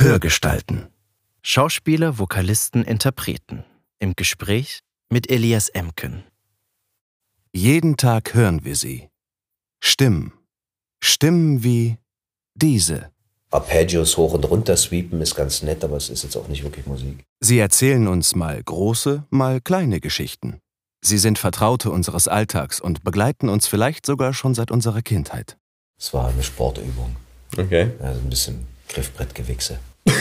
Hörgestalten. Schauspieler, Vokalisten, Interpreten. Im Gespräch mit Elias Emken. Jeden Tag hören wir sie. Stimmen. Stimmen wie diese. Arpeggios hoch und runter sweepen ist ganz nett, aber es ist jetzt auch nicht wirklich Musik. Sie erzählen uns mal große, mal kleine Geschichten. Sie sind Vertraute unseres Alltags und begleiten uns vielleicht sogar schon seit unserer Kindheit. Es war eine Sportübung. Okay. Also ein bisschen Griffbrettgewichse.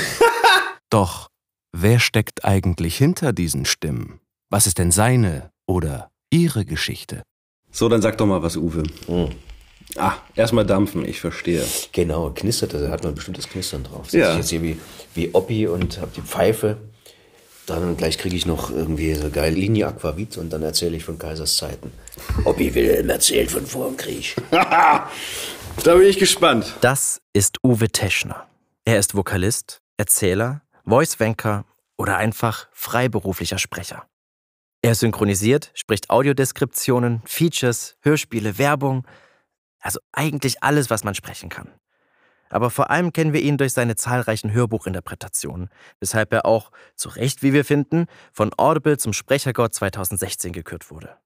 Doch, wer steckt eigentlich hinter diesen Stimmen? Was ist denn seine oder ihre Geschichte? So, dann sag doch mal was, Uwe. Hm. Ah, erstmal dampfen, ich verstehe. Genau, knistert, da hat man ein bestimmtes Knistern drauf. Ja. Ich jetzt hier wie, wie Oppi und hab die Pfeife. Dann gleich kriege ich noch irgendwie so geile Linie Aquavit und dann erzähle ich von Kaisers Zeiten. Oppi Wilhelm erzählt von vor dem Krieg. Da bin ich gespannt. Das ist Uwe Teschner. Er ist Vokalist, Erzähler, Voice-Wanker oder einfach freiberuflicher Sprecher. Er synchronisiert, spricht Audiodeskriptionen, Features, Hörspiele, Werbung, also eigentlich alles, was man sprechen kann. Aber vor allem kennen wir ihn durch seine zahlreichen Hörbuchinterpretationen, weshalb er auch, zu Recht wie wir finden, von Audible zum Sprechergott 2016 gekürt wurde.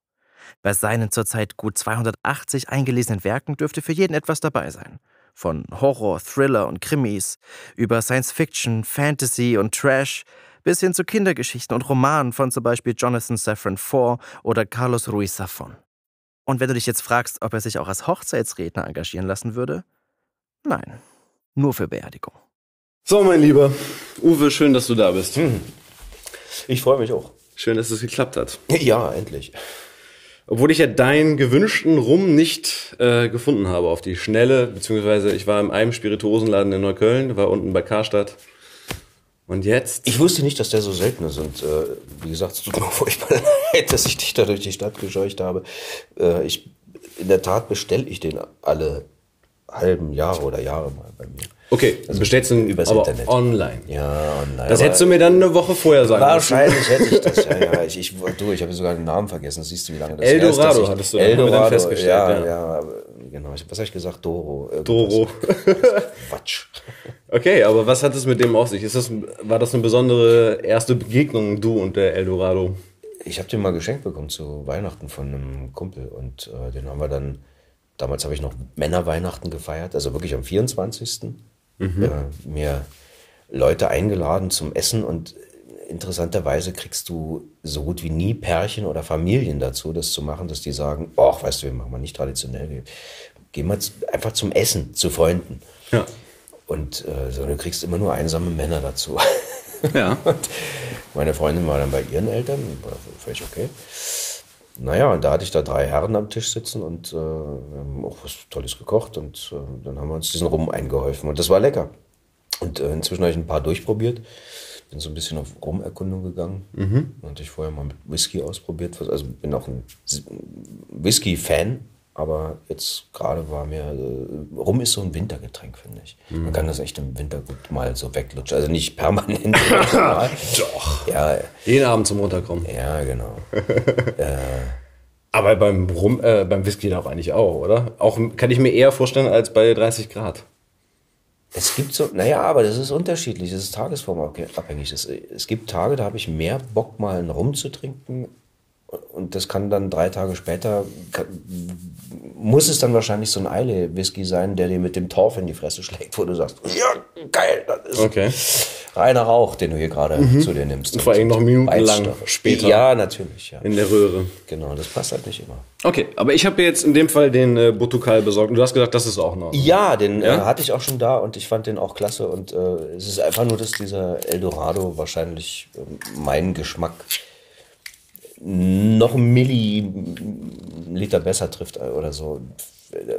Bei seinen zurzeit gut 280 eingelesenen Werken dürfte für jeden etwas dabei sein. Von Horror, Thriller und Krimis, über Science Fiction, Fantasy und Trash, bis hin zu Kindergeschichten und Romanen von zum Beispiel Jonathan Safran Foer oder Carlos Ruiz Zafón. Und wenn du dich jetzt fragst, ob er sich auch als Hochzeitsredner engagieren lassen würde? Nein, nur für Beerdigung. So, mein Lieber. Uwe, schön, dass du da bist. Hm. Ich freue mich auch. Schön, dass es geklappt hat. Ja, endlich. Obwohl ich ja deinen gewünschten Rum nicht äh, gefunden habe auf die Schnelle, beziehungsweise ich war in einem Spirituosenladen in Neukölln, war unten bei Karstadt. Und jetzt? Ich wusste nicht, dass der so selten ist. Und äh, wie gesagt, es tut mir furchtbar leid, dass ich dich da durch die Stadt gescheucht habe. Äh, ich, in der Tat bestelle ich den alle halben Jahre oder Jahre mal bei mir. Okay, also bestellst du ihn übers aber Internet. online. Ja, online. Das hättest du mir dann eine Woche vorher sagen müssen. Wahrscheinlich hätte ich das. Ja, ja. Ich, ich, du, ich habe sogar den Namen vergessen. Siehst du, wie lange das her ist, Eldorado hattest du, wir dann Eldorado, festgestellt, ja, ja. ja. genau. Was habe ich gesagt? Doro. Doro. Quatsch. Okay, aber was hat es mit dem auf sich? Ist das, war das eine besondere erste Begegnung, du und der Eldorado? Ich habe den mal geschenkt bekommen zu Weihnachten von einem Kumpel und äh, den haben wir dann, damals habe ich noch Männerweihnachten gefeiert, also wirklich am 24. Äh, mir Leute eingeladen zum Essen und interessanterweise kriegst du so gut wie nie Pärchen oder Familien dazu, das zu machen, dass die sagen, ach, weißt du, wir machen mal nicht traditionell, wir gehen mal einfach zum Essen zu Freunden. Ja. Und äh, so, du kriegst immer nur einsame Männer dazu. Ja. Meine Freundin war dann bei ihren Eltern, war völlig okay. Naja, und da hatte ich da drei Herren am Tisch sitzen und äh, wir haben auch was Tolles gekocht und äh, dann haben wir uns diesen Rum eingeholfen und das war lecker. Und äh, inzwischen habe ich ein paar durchprobiert, bin so ein bisschen auf Rumerkundung gegangen. Mhm. Hatte ich vorher mal mit Whisky ausprobiert, also bin auch ein Whisky-Fan, aber jetzt gerade war mir, äh, Rum ist so ein Wintergetränk, finde ich. Man kann das echt im Winter gut mal so weglutschen, also nicht permanent. Doch. Ja, Jeden Abend zum Runterkommen. ja, genau. Aber beim Rum, äh, beim Whisky doch eigentlich auch, oder? Auch kann ich mir eher vorstellen als bei 30 Grad. Es gibt so, naja, aber das ist unterschiedlich, das ist tagesformabhängig. Es, es gibt Tage, da habe ich mehr Bock, mal einen Rum zu trinken. Und das kann dann drei Tage später, kann, muss es dann wahrscheinlich so ein Eile-Whisky sein, der dir mit dem Torf in die Fresse schlägt, wo du sagst, ja, geil, das ist Okay. reiner Rauch, den du hier gerade zu dir nimmst. Und vor allem noch minutenlang Reizstoffe. später. Ja, natürlich, ja. In der Röhre. Genau, das passt halt nicht immer. Okay, aber ich habe jetzt in dem Fall den äh, Botukal besorgt und du hast gesagt, das ist auch noch. Ja, den Ja? Äh, hatte ich auch schon da und ich fand den auch klasse. Und äh, es ist einfach nur, dass dieser Eldorado wahrscheinlich äh, meinen Geschmack noch einen Milliliter besser trifft äh, oder so.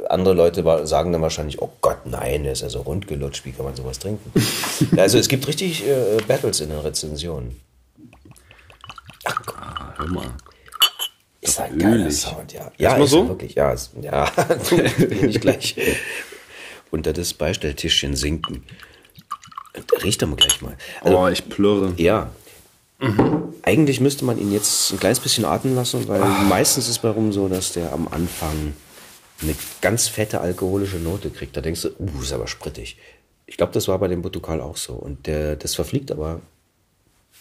Andere Leute sagen dann wahrscheinlich, oh Gott, nein, der ist ja so rund gelutscht, wie kann man sowas trinken? Also es gibt richtig äh, Battles in den Rezensionen. Hör mal. Ist ein geiler ölig. Sound, ja. Ja, Erstmal ist so? wirklich, ja. Ist, ja, ich gleich unter das Beistelltischchen sinken. Riecht doch mal gleich mal. Also, Oh, ich plürre. Ja. Eigentlich müsste man ihn jetzt ein kleines bisschen atmen lassen, weil meistens ist bei Rum so, dass der am Anfang eine ganz fette alkoholische Note kriegt. Da denkst du, uh, ist aber sprittig. Ich glaube, das war bei dem Portugal auch so. Und der, das verfliegt aber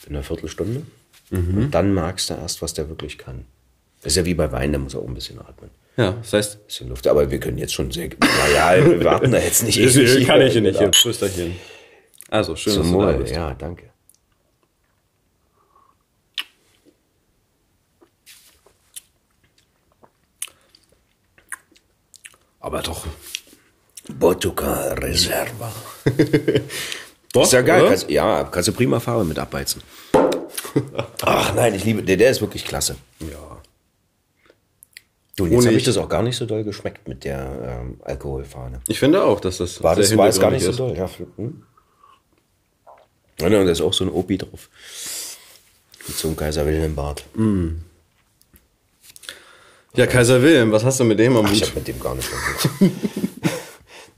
in einer Viertelstunde. Und dann merkst du erst, was der wirklich kann. Das ist ja wie bei Wein, da muss er auch ein bisschen atmen. Ja, das heißt, Ein bisschen Luft. Aber wir können jetzt schon sehr. Naja, wir warten da jetzt nicht. ich kann ich hier nicht. Prösterchen. Also, schön, Zum dass du da bist. ja, danke. Aber doch. Portugal Reserva. Doch, Ist ja geil. Kannst, ja, kannst du prima Farbe mit abbeizen. Ach nein, ich liebe, der, der ist wirklich klasse. Ja. Du, und jetzt habe ich das auch gar nicht so doll geschmeckt mit der ähm, Alkoholfahne. Ich finde auch, dass das War das war jetzt gar nicht so hintergründig doll. Ja, hm? ja, und da ist auch so ein Opi drauf. Mit so einem Kaiser Wilhelm Bart. ist. Ja, Kaiser Wilhelm, was hast du mit dem am Ach, ich Hut? habe mit dem gar nicht mehr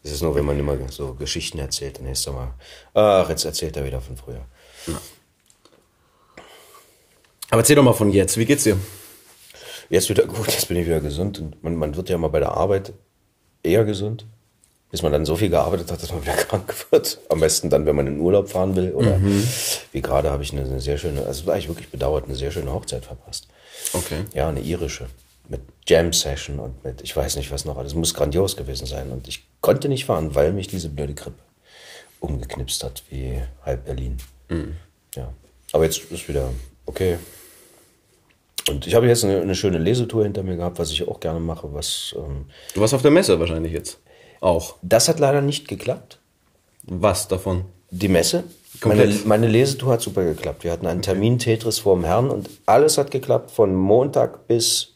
Das ist nur, wenn man immer so Geschichten erzählt, dann ist er mal, ach, jetzt erzählt er wieder von früher. Aber erzähl doch mal von jetzt. Wie geht's dir? Jetzt wieder gut, jetzt bin ich wieder gesund und man, man wird ja mal bei der Arbeit eher gesund, bis man dann so viel gearbeitet hat, dass man wieder krank wird. Am besten dann, wenn man in Urlaub fahren will oder wie gerade habe ich eine, eine sehr schöne, also war ich wirklich bedauert, eine sehr schöne Hochzeit verpasst. Okay. Ja, eine irische. Jam-Session und mit, ich weiß nicht was noch, alles muss grandios gewesen sein. Und ich konnte nicht fahren, weil mich diese blöde Grippe umgeknipst hat, wie halb Berlin. Ja. Aber jetzt ist wieder okay. Und ich habe jetzt eine, eine schöne Lesetour hinter mir gehabt, was ich auch gerne mache. Was, ähm, Du warst auf der Messe wahrscheinlich jetzt. Auch. das hat leider nicht geklappt. Was davon? Die Messe. Meine, meine Lesetour hat super geklappt. Wir hatten einen Termin Tetris vorm Herrn und alles hat geklappt von Montag bis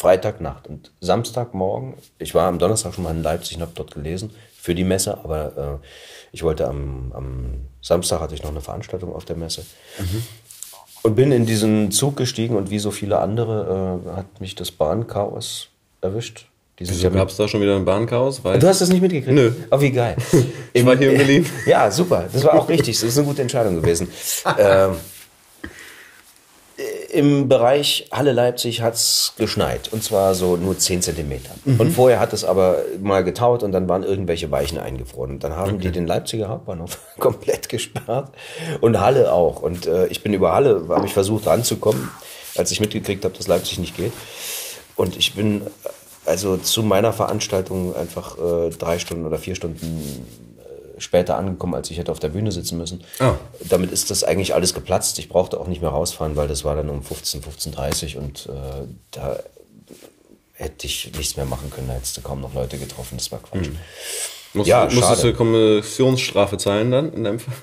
Freitagnacht und Samstagmorgen. Ich war am Donnerstag schon mal in Leipzig und habe dort gelesen für die Messe, aber äh, ich wollte am, am Samstag hatte ich noch eine Veranstaltung auf der Messe. Und bin in diesen Zug gestiegen und wie so viele andere äh, hat mich das Bahnchaos erwischt. Die sind Wieso gab es da schon wieder ein Bahnchaos? Weil Du hast das nicht mitgekriegt? Nö. Oh, wie geil. Ich war hier in Berlin. Ja, super. Das war auch richtig. Das ist eine gute Entscheidung gewesen. ähm, Im Bereich Halle Leipzig hat's geschneit. Und zwar so nur 10 Zentimeter. Und vorher hat es aber mal getaut und dann waren irgendwelche Weichen eingefroren. Und dann haben die den Leipziger Hauptbahnhof komplett gesperrt. Und Halle auch. Und äh, ich bin über Halle, habe ich versucht ranzukommen, als ich mitgekriegt habe, dass Leipzig nicht geht. Und ich bin also zu meiner Veranstaltung einfach äh, drei Stunden oder vier Stunden äh, später angekommen, als ich hätte auf der Bühne sitzen müssen. Ah. Damit ist das eigentlich alles geplatzt. Ich brauchte auch nicht mehr rausfahren, weil das war dann um 15, 15.30 und äh, da hätte ich nichts mehr machen können. Da hättest du kaum noch Leute getroffen. Das war Quatsch. Musst, Ja, musstest schade. du Kommissionsstrafe zahlen dann in deinem Fall?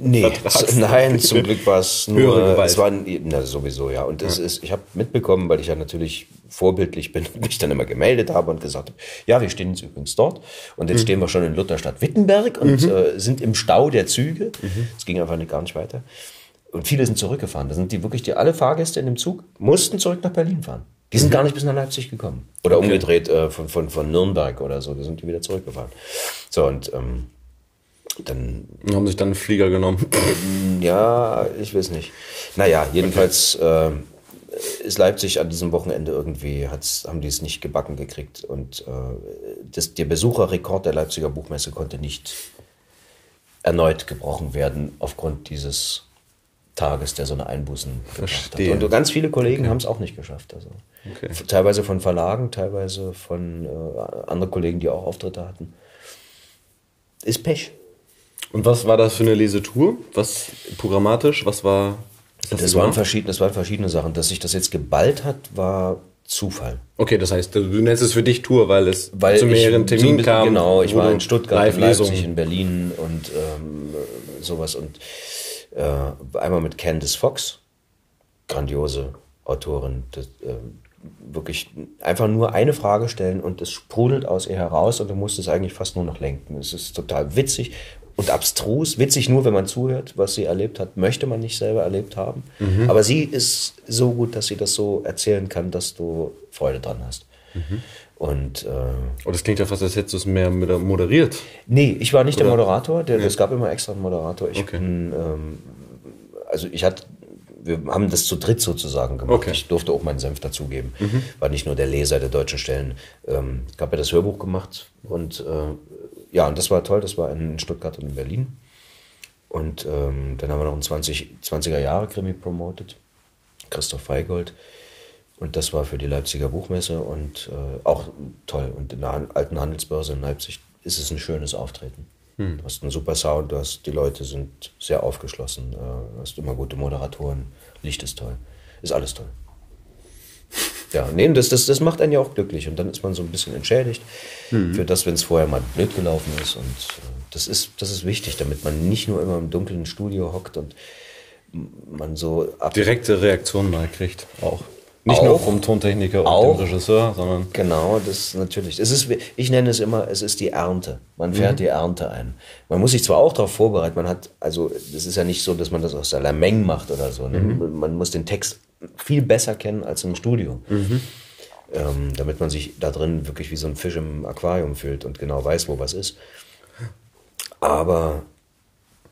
Nee, nein, zum Glück war es nur, Gewalt. es war na, sowieso, ja. Und es ist, ich habe mitbekommen, weil ich ja natürlich vorbildlich bin und mich dann immer gemeldet habe und gesagt habe, ja, wir stehen jetzt übrigens dort und Mhm. jetzt stehen wir schon in Lutherstadt Wittenberg und äh, sind im Stau der Züge. Es ging einfach nicht, gar nicht weiter. Und viele sind zurückgefahren. Da sind die wirklich, die, alle Fahrgäste in dem Zug mussten zurück nach Berlin fahren. Die Mhm. sind gar nicht bis nach Leipzig gekommen. Oder umgedreht äh, von, von, von Nürnberg oder so. Da sind die wieder zurückgefahren. So, und ähm, dann haben sich dann einen Flieger genommen. ja, ich weiß nicht. Naja, jedenfalls äh, ist Leipzig an diesem Wochenende irgendwie, hat's, haben die es nicht gebacken gekriegt. Und äh, das, der Besucherrekord der Leipziger Buchmesse konnte nicht erneut gebrochen werden aufgrund dieses Tages, der so eine Einbußen gebracht hat. Und ganz viele Kollegen haben es auch nicht geschafft. Also. Okay. Teilweise von Verlagen, teilweise von äh, anderen Kollegen, die auch Auftritte hatten. Ist Pech. Und was war das für eine Lesetour? Was programmatisch? Was war. was Das waren, verschiedene, das waren verschiedene Sachen. Dass sich das jetzt geballt hat, war Zufall. Okay, das heißt, du nennst es für dich Tour, weil es Weil zu mehreren Terminen kam. Genau, ich war in Stuttgart, in. Leipzig, in Berlin und ähm, sowas. Und äh, einmal mit Candice Fox, grandiose Autorin. Das, ähm, wirklich einfach nur eine Frage stellen und es sprudelt aus ihr heraus und du musst es eigentlich fast nur noch lenken. Es ist total witzig und abstrus. Witzig nur, wenn man zuhört, was sie erlebt hat, möchte man nicht selber erlebt haben. Aber sie ist so gut, dass sie das so erzählen kann, dass du Freude dran hast. Und äh, Oh, das klingt ja fast, als hättest du es mehr moder- moderiert. Nee, ich war nicht der Moderator. Der, Es gab immer extra einen Moderator. Ich Okay. bin, ähm, also ich hatte, wir haben das zu dritt sozusagen gemacht. Okay. Ich durfte auch meinen Senf dazugeben. War nicht nur der Leser der deutschen Stellen. Ähm, ich habe ja das Hörbuch gemacht und äh, ja, und das war toll, das war in Stuttgart und in Berlin. Und ähm, dann haben wir noch einen 20, 20er Jahre Krimi promotet, Christoph Feigold. Und das war für die Leipziger Buchmesse und äh, auch toll. Und in der alten Handelsbörse in Leipzig ist es ein schönes Auftreten. Hm. Du hast einen super Sound, du hast, die Leute sind sehr aufgeschlossen, äh, du hast immer gute Moderatoren, Licht ist toll, ist alles toll. Ja, nee, das, das, das macht einen ja auch glücklich und dann ist man so ein bisschen entschädigt hm. für das, wenn es vorher mal blöd gelaufen ist. Und äh, das, ist, das ist wichtig, damit man nicht nur immer im dunklen Studio hockt und man so direkte Reaktionen mal kriegt auch. Nicht auch, nur vom Tontechniker und auch, dem Regisseur, sondern. Genau, das natürlich. Es ist, ich nenne es immer, es ist die Ernte. Man fährt mhm. die Ernte ein. Man muss sich zwar auch darauf vorbereiten, man hat, also es ist ja nicht so, dass man das aus der Lameng macht oder so. Ne? Mhm. Man muss den Text viel besser kennen als im Studio. Mhm. Ähm, damit man sich da drin wirklich wie so ein Fisch im Aquarium fühlt und genau weiß, wo was ist. Aber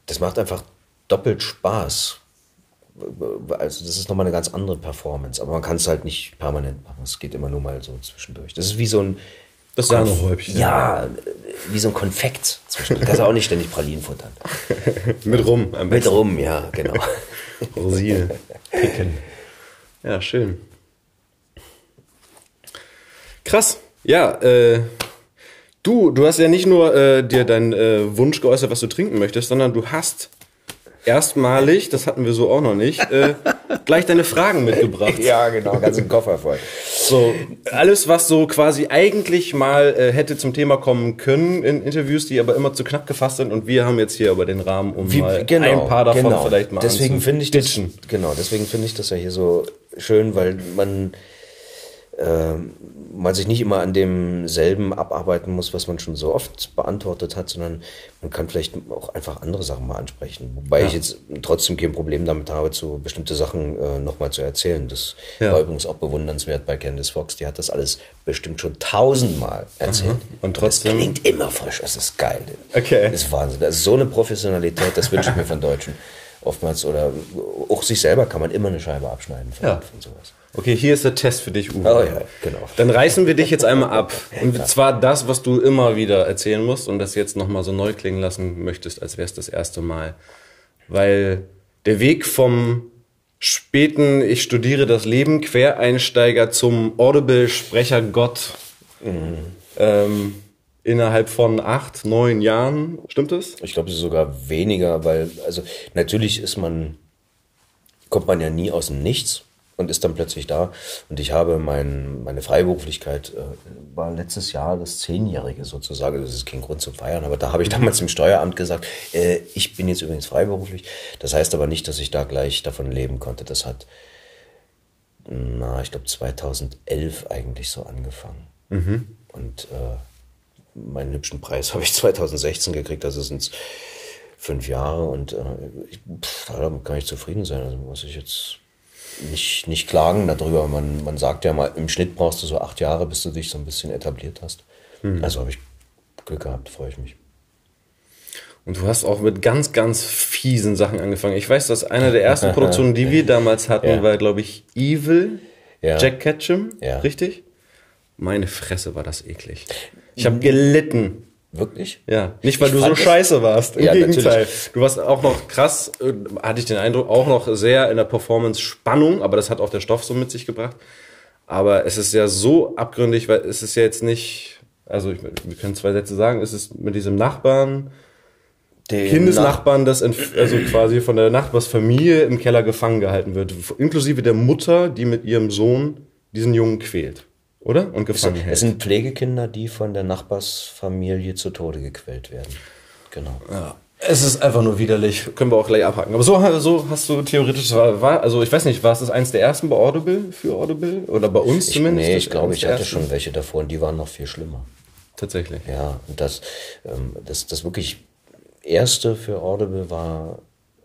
das macht einfach doppelt Spaß also das ist nochmal eine ganz andere Performance, aber man kann es halt nicht permanent machen. Es geht immer nur mal so zwischendurch. Das ist wie so ein das Sahnehäubchen. Ja, wie so ein Konfekt zwischen. Du kannst auch nicht ständig Pralinen futtern. Mit rum. Am Mit rum, ja, genau. Rosine. Picken. Ja, schön. Krass. Ja, äh, du, du hast ja nicht nur äh, dir deinen äh, Wunsch geäußert, was du trinken möchtest, sondern du hast erstmalig, das hatten wir so auch noch nicht, äh, gleich deine Fragen mitgebracht. Ja, genau, ganz im Koffer voll. So, alles, was so quasi eigentlich mal äh, hätte zum Thema kommen können in Interviews, die aber immer zu knapp gefasst sind und wir haben jetzt hier aber den Rahmen, um Wie, mal genau, ein paar davon genau. vielleicht mal Deswegen finde ich das, genau, deswegen finde ich das ja hier so schön, weil man äh, man sich nicht immer an demselben abarbeiten muss, was man schon so oft beantwortet hat, sondern man kann vielleicht auch einfach andere Sachen mal ansprechen. Wobei ja. ich jetzt trotzdem kein Problem damit habe, zu bestimmte Sachen äh, nochmal zu erzählen. Das ja. war übrigens auch bewundernswert bei Candice Fox. Die hat das alles bestimmt schon tausendmal erzählt. Mhm. Und trotzdem. Das klingt immer frisch. Das ist geil. Okay. Das ist Wahnsinn. Das ist so eine Professionalität, das wünsche ich mir von Deutschen oftmals. Oder auch sich selber kann man immer eine Scheibe abschneiden von, ja. von sowas. Okay, hier ist der Test für dich, Uwe. Oh ja, genau. Dann reißen wir dich jetzt einmal ab. Und zwar das, was du immer wieder erzählen musst und das jetzt nochmal so neu klingen lassen möchtest, als wäre es das erste Mal. Weil der Weg vom späten, ich studiere das Leben, Quereinsteiger zum Audible-Sprecher-Gott mhm. ähm, innerhalb von acht, neun Jahren, stimmt das? Ich glaube, es ist sogar weniger, weil, also natürlich ist man, kommt man ja nie aus dem Nichts und ist dann plötzlich da. Und ich habe mein, meine Freiberuflichkeit, äh, war letztes Jahr das Zehnjährige sozusagen. Das ist kein Grund zum Feiern, aber da habe ich damals im Steueramt gesagt, äh, ich bin jetzt übrigens freiberuflich. Das heißt aber nicht, dass ich da gleich davon leben konnte. Das hat, na, ich glaube 2011 eigentlich so angefangen. Mhm. Und äh, meinen hübschen Preis habe ich 2016 gekriegt, also sind es fünf Jahre und äh, ich, pff, da kann ich zufrieden sein. Also muss ich jetzt nicht, nicht klagen darüber. Man, man sagt ja mal, im Schnitt brauchst du so acht Jahre, bis du dich so ein bisschen etabliert hast. Mhm. Also habe ich Glück gehabt, freue ich mich. Und du hast auch mit ganz, ganz fiesen Sachen angefangen. Ich weiß, dass eine der ersten Produktionen, die wir damals hatten, ja. war, glaube ich, Evil, ja. Jack Ketchum, ja. richtig? Meine Fresse war das eklig. Ich habe gelitten. Wirklich? Ja. Nicht, weil ich du so scheiße warst. Im ja, Gegenteil. Natürlich. Du warst auch noch krass, äh, hatte ich den Eindruck, auch noch sehr in der Performance Spannung, aber das hat auch der Stoff so mit sich gebracht. Aber es ist ja so abgründig, weil es ist ja jetzt nicht, also ich, wir können zwei Sätze sagen, es ist mit diesem Nachbarn, den Kindesnachbarn, das also quasi von der Nachbarsfamilie im Keller gefangen gehalten wird, inklusive der Mutter, die mit ihrem Sohn diesen Jungen quält oder? Und gefangen es, hält. Es sind Pflegekinder, die von der Nachbarsfamilie zu Tode gequält werden. Genau. Ja. Es ist einfach nur widerlich. Können wir auch gleich abhaken. Aber so, so hast du theoretisch, war, also ich weiß nicht, war es das eins der ersten bei Audible, für Audible? Oder bei uns ich, zumindest? Nee, ich glaube, ich hatte ersten? schon welche davor und die waren noch viel schlimmer. Tatsächlich. Ja, und das, ähm, das, das wirklich erste für Audible war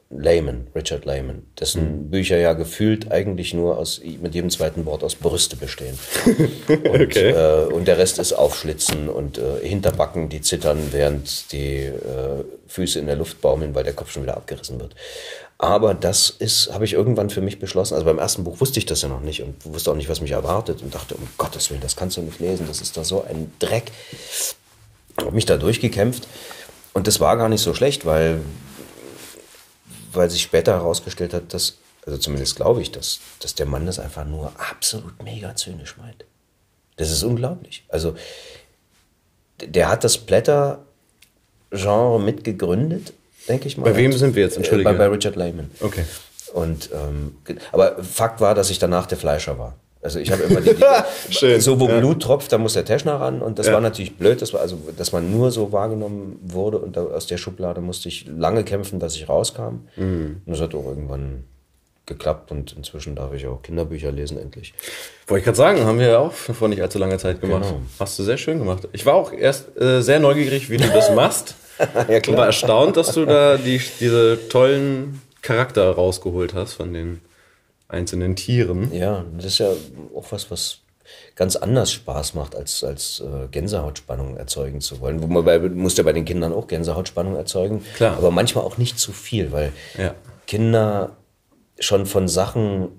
Lehman, Richard Lehman, dessen mhm. Bücher ja gefühlt eigentlich nur aus, mit jedem zweiten Wort aus Brüste bestehen. und, okay. äh, und der Rest ist Aufschlitzen und äh, Hinterbacken, die zittern, während die äh, Füße in der Luft baumeln, weil der Kopf schon wieder abgerissen wird. Aber das ist, habe ich irgendwann für mich beschlossen. Also beim ersten Buch wusste ich das ja noch nicht und wusste auch nicht, was mich erwartet und dachte, um Gottes Willen, das kannst du nicht lesen, das ist doch so ein Dreck. habe mich da durchgekämpft und das war gar nicht so schlecht, weil, weil sich später herausgestellt hat, dass, also zumindest glaube ich, dass, dass der Mann das einfach nur absolut mega zynisch meint. Das ist unglaublich. Also der hat das Blätter-Genre mitgegründet, denke ich mal. Bei wem sind wir jetzt? Entschuldige. Bei, bei Richard Lehman. Okay. Und ähm, aber Fakt war, dass ich danach der Fleischer war. Also ich habe immer die, die so wo ja. Blut tropft, da muss der Teschner ran und das Ja. war natürlich blöd, das war also, dass man nur so wahrgenommen wurde und da, aus der Schublade musste ich lange kämpfen, dass ich rauskam. Mhm. Und das hat auch irgendwann geklappt und inzwischen darf ich auch Kinderbücher lesen endlich. Wollte ich gerade sagen, haben wir ja auch vor nicht allzu langer Zeit gemacht. Genau. Hast du sehr schön gemacht. Ich war auch erst äh, sehr neugierig, wie du das machst. ja Und war erstaunt, dass du da die, diese tollen Charakter rausgeholt hast von den einzelnen Tieren. Ja, das ist ja auch was, was ganz anders Spaß macht, als, als äh, Gänsehautspannung erzeugen zu wollen. Wo man bei, du musst ja bei den Kindern auch Gänsehautspannung erzeugen, Klar. aber manchmal auch nicht zu viel, weil Ja. Kinder schon von Sachen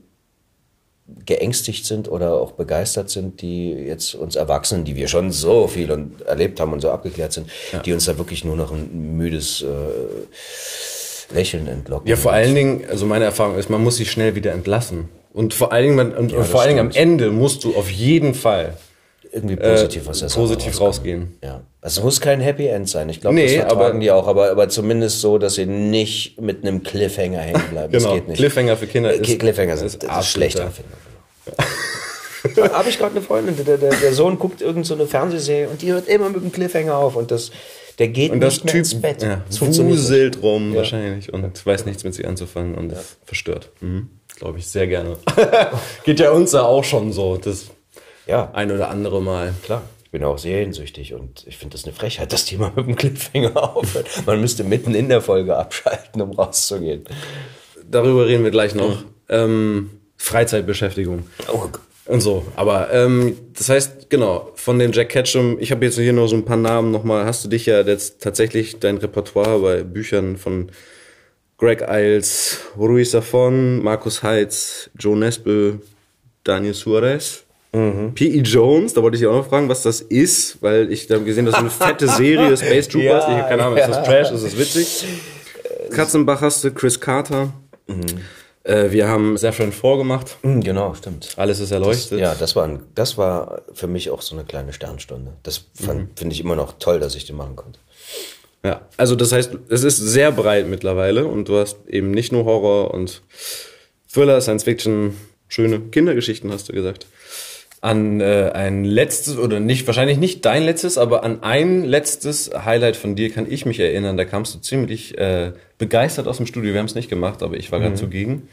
geängstigt sind oder auch begeistert sind, die jetzt uns Erwachsenen, die wir schon so viel und erlebt haben und so abgeklärt sind, die uns da wirklich nur noch ein müdes äh, Lächeln entlocken. Ja, vor allen Dingen, also meine Erfahrung ist, man muss sich schnell wieder entlassen. Und vor allen Dingen, man, und, und das vor allen Dingen am. Ende musst du auf jeden Fall irgendwie positiv was äh, positiv rausgehen. Ja. Also es muss kein Happy End sein. Ich glaube, Nee, das vertragen aber- die auch, aber, aber zumindest so, dass sie nicht mit einem Cliffhanger hängen bleiben. Genau. Das geht nicht. Cliffhanger für Kinder Äh, ist- Cliffhanger ist sind ist absoluter- schlechter. Habe ich gerade eine Freundin, der, der, der Sohn guckt irgend so eine Fernsehserie und die hört immer mit dem Cliffhanger auf und das, der geht Und das nicht mehr Typ ins Bett. ja, Das wuselt rum wahrscheinlich und weiß nichts mit sich anzufangen und ist verstört. Mhm. Glaube ich sehr gerne. Geht ja uns ja auch schon so, das Ja, ein oder andere Mal. klar. Ich bin auch seriensüchtig und ich finde das eine Frechheit, dass die mal mit dem Cliffhanger aufhört. Man müsste mitten in der Folge abschalten, um rauszugehen. Darüber reden wir gleich noch. Ähm, Freizeitbeschäftigung. Oh, Und so. Aber ähm, das heißt, genau, von den Jack Ketchum, ich habe jetzt hier noch so ein paar Namen nochmal. Hast du dich ja jetzt tatsächlich dein Repertoire bei Büchern von Greg Iles, Ruiz Safon, Markus Heitz, Joe Nesbø, Daniel Suarez, P.E. Jones, da wollte ich dich auch noch fragen, was das ist, weil ich da hab gesehen, das ist eine fette Serie, Space Troopers, Ja, ich habe keine Ahnung, ist das Trash, ist das witzig? Katzenbach hast du, Chris Carter. Äh, wir haben Saffron vorgemacht. Mm, Genau, stimmt. Alles ist erleuchtet. Ja, das war, ein, das war für mich auch so eine kleine Sternstunde. Das Mhm. finde ich immer noch toll, dass ich den machen konnte. Ja, also das heißt, es ist sehr breit mittlerweile und du hast eben nicht nur Horror und Thriller, Science Fiction, schöne Kindergeschichten, hast du gesagt. An äh, ein letztes, oder nicht, wahrscheinlich nicht dein letztes, aber an ein letztes Highlight von dir kann ich mich erinnern. Da kamst du ziemlich äh, begeistert aus dem Studio. Wir haben es nicht gemacht, aber ich war Mhm. gerade zugegen.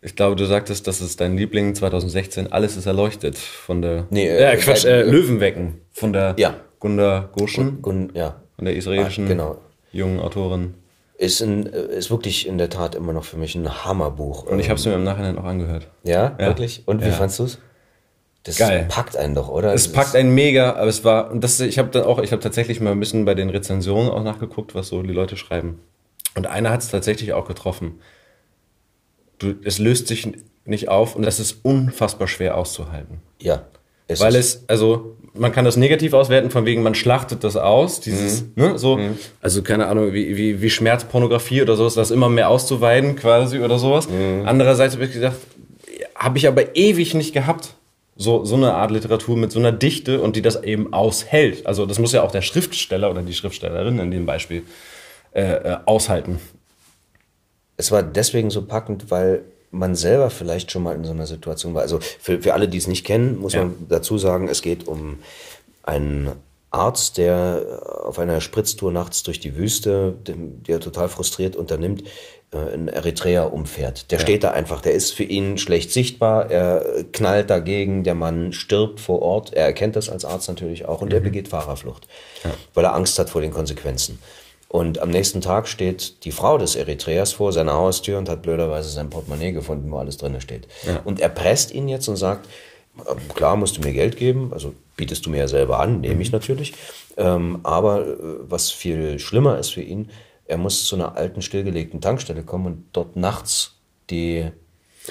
Ich glaube, du sagtest, das ist dein Liebling 2016. Alles ist erleuchtet von der. Nee, äh, äh, Quatsch, äh, Löwenwecken von der Ja. Gunda Goshen, Gun, ja, von der israelischen Ah, genau. jungen Autorin. ist, ein, äh, ist wirklich in der Tat immer noch für mich ein Hammerbuch. Und ich habe es mir im Nachhinein auch angehört. Ja, Ja. wirklich? Und wie Ja. fandst du's? Das Geil. packt einen doch, oder? Es packt einen mega, aber es war, und das, ich habe dann auch, ich habe tatsächlich mal ein bisschen bei den Rezensionen auch nachgeguckt, was so die Leute schreiben. Und einer hat es tatsächlich auch getroffen. Du, es löst sich nicht auf und es ist unfassbar schwer auszuhalten. Ja. Es Weil es, also, man kann das negativ auswerten, von wegen, man schlachtet das aus, dieses, ne, so, also keine Ahnung, wie, wie, wie Schmerzpornografie oder sowas, das immer mehr auszuweiden quasi oder sowas. Andererseits habe ich gedacht, habe ich aber ewig nicht gehabt. So, so eine Art Literatur mit so einer Dichte und die das eben aushält. Also das muss ja auch der Schriftsteller oder die Schriftstellerin in dem Beispiel äh, äh, aushalten. es war deswegen so packend, weil man selber vielleicht schon mal in so einer Situation war. Also für, für alle, die es nicht kennen, muss Ja. man dazu sagen, es geht um einen Arzt, der auf einer Spritztour nachts durch die Wüste, der total frustriert unternimmt, in Eritrea umfährt. Der steht da einfach, der ist für ihn schlecht sichtbar, er knallt dagegen, der Mann stirbt vor Ort, er erkennt das als Arzt natürlich auch und er begeht Fahrerflucht, weil er Angst hat vor den Konsequenzen. Und am nächsten Tag steht die Frau des Eritreers vor seiner Haustür und hat blöderweise sein Portemonnaie gefunden, wo alles drin steht. Und er presst ihn jetzt und sagt, äh, klar musst du mir Geld geben, also bietest du mir ja selber an, nehme ich natürlich. Ähm, aber äh, was viel schlimmer ist für ihn, er muss zu einer alten, stillgelegten Tankstelle kommen und dort nachts die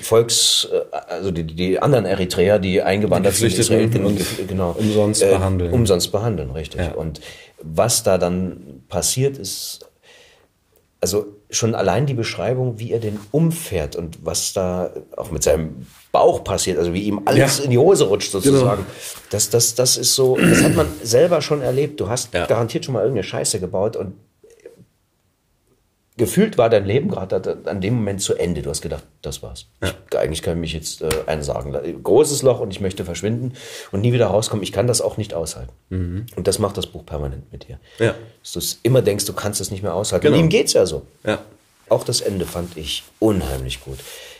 Volks, äh, also die, die anderen Eritreer, die eingewandert sind, Israel, und, genau, umsonst äh, behandeln. Umsonst behandeln, richtig. Ja. Und was da dann passiert ist, also schon allein die Beschreibung, wie er den umfährt und was da auch mit seinem Bauch passiert, also wie ihm alles ja. in die Hose rutscht sozusagen. Genau. Das, das, das ist so, das hat man selber schon erlebt. Du hast ja. garantiert schon mal irgendeine Scheiße gebaut und gefühlt war dein Leben gerade an dem Moment zu Ende. Du hast gedacht, das war's. Ja. Ich, eigentlich kann ich mich jetzt äh, einsagen. Großes Loch und ich möchte verschwinden und nie wieder rauskommen. Ich kann das auch nicht aushalten. Mhm. Und das macht das Buch permanent mit dir. Ja. Dass du immer denkst, du kannst es nicht mehr aushalten. Genau. Und ihm geht's ja so. Ja. Auch das Ende fand ich unheimlich gut.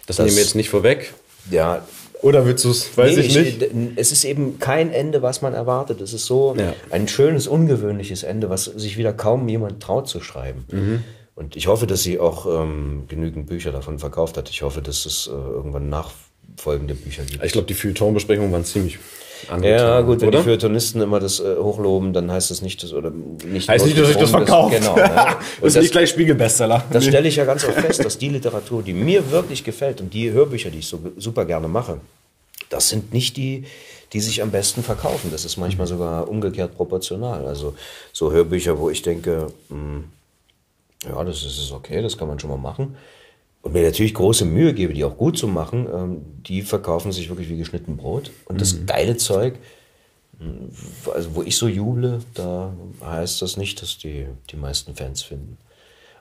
Das, das nehmen wir jetzt nicht vorweg. Ja, oder willst du es? Weiß nee, ich nicht. Es ist eben kein Ende, was man erwartet. Es ist so ja. ein schönes, ungewöhnliches Ende, was sich wieder kaum jemand traut zu schreiben. Mhm. Und ich hoffe, dass sie auch ähm, genügend Bücher davon verkauft hat. Ich hoffe, dass es äh, irgendwann nachfolgende Bücher gibt. Ich glaube, die Feuilleton-Besprechungen waren ziemlich angetan, Ja, gut, wenn oder? die Feuilletonisten immer das äh, hochloben, dann heißt das nicht, dass, oder nicht heißt nicht, dass ich das verkaufe. Genau. Ne? das ist nicht gleich Spiegelbestseller. Das stelle ich ja ganz oft fest, dass die Literatur, die mir wirklich gefällt und die Hörbücher, die ich so super gerne mache, das sind nicht die, die sich am besten verkaufen. Das ist manchmal sogar umgekehrt proportional. Also so Hörbücher, wo ich denke, mh, hm, ja, das ist okay, das kann man schon mal machen. Und mir natürlich große Mühe gebe, die auch gut zu machen, ähm, die verkaufen sich wirklich wie geschnitten Brot. Und das mhm. geile Zeug, also wo ich so juble, da heißt das nicht, dass die, die meisten Fans finden.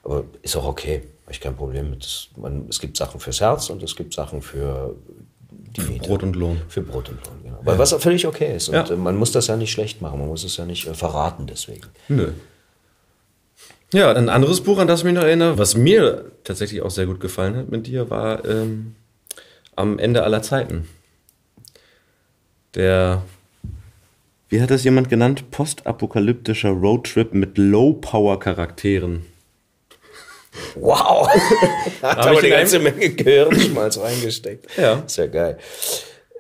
Aber ist auch okay, habe ich kein Problem mit. Man, es gibt Sachen fürs Herz und es gibt Sachen für die Miete. Brot und Lohn. Für Brot und Lohn, genau. Ja. Was auch völlig okay ist. Und ja. man muss das ja nicht schlecht machen, man muss es ja nicht äh, verraten deswegen. Nö. Ja, ein anderes Buch, an das ich mich noch erinnere, was mir tatsächlich auch sehr gut gefallen hat mit dir, war ähm, Am Ende aller Zeiten. Der, wie hat das jemand genannt? Postapokalyptischer Roadtrip mit Low-Power-Charakteren. Wow! hat aber eine ganze Menge Gehirnschmalz reingesteckt. Ja. Sehr geil.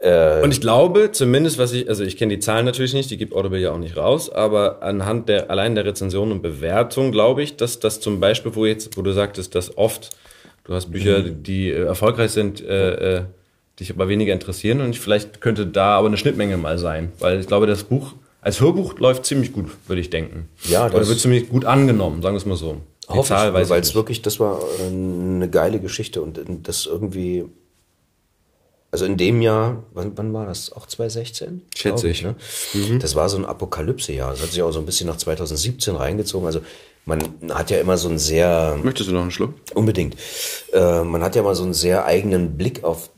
Äh, und ich glaube, zumindest was ich, also ich kenne die Zahlen natürlich nicht, die gibt Audible ja auch nicht raus, aber anhand der allein der Rezension und Bewertung glaube ich, dass das zum Beispiel, wo jetzt, wo du sagtest, dass oft du hast Bücher, mhm. die äh, erfolgreich sind, äh, äh, dich aber weniger interessieren und vielleicht könnte da aber eine Schnittmenge mal sein, weil ich glaube, das Buch als Hörbuch läuft ziemlich gut, würde ich denken. Ja, das Oder wird ziemlich gut angenommen, sagen wir es mal so. Hoffe ich, weil es wirklich, das war eine geile Geschichte und das irgendwie also in dem Jahr, wann, wann war das? Auch 2016? Schätze ich. Ne? Mhm. Das war so ein Apokalypse-Jahr. Das hat sich auch so ein bisschen nach 2017 reingezogen. Also man hat ja immer so einen sehr... Möchtest du noch einen Schluck? Unbedingt. Äh, man hat ja immer so einen sehr eigenen Blick auf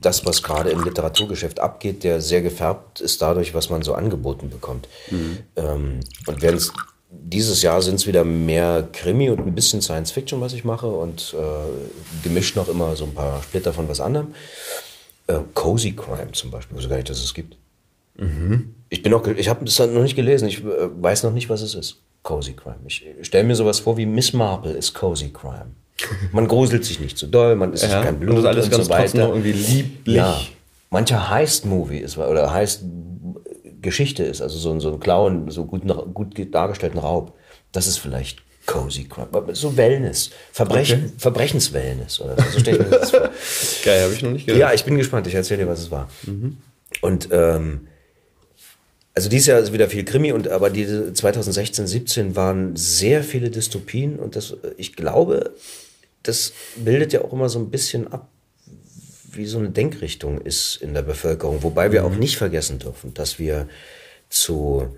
das, was gerade im Literaturgeschäft abgeht, der sehr gefärbt ist dadurch, was man so angeboten bekommt. Mhm. Ähm, und während dieses Jahr sind es wieder mehr Krimi und ein bisschen Science Fiction, was ich mache und äh, gemischt noch immer so ein paar Splitter von was anderem. Äh, Cozy Crime zum Beispiel, wusste gar nicht, dass es gibt. Mhm. Ich bin auch, ich habe das noch nicht gelesen, ich äh, weiß noch nicht, was es ist. Cozy Crime. Ich stelle mir sowas vor wie Miss Marple ist Cozy Crime. Man gruselt sich nicht zu so doll, man ist ja, kein Blut und, alles und ganz so weiter. Noch irgendwie lieblich. Ja. Mancher Heist-Movie ist oder Heist Geschichte ist, also so, so ein Clown, so gut, gut dargestellten Raub. Das ist vielleicht Cozy Crime. So Wellness. Verbrechen, okay. Verbrechenswellness oder so. so stelle ich mir das vor. Geil, habe ich noch nicht gehört. Ja, ich bin gespannt. Ich erzähle dir, was es war. Mhm. Und ähm, also dieses Jahr ist wieder viel Krimi und aber diese 2016, 17 waren sehr viele Dystopien und das, ich glaube, das bildet ja auch immer so ein bisschen ab, wie so eine Denkrichtung ist in der Bevölkerung. Wobei wir mhm. auch nicht vergessen dürfen, dass wir zu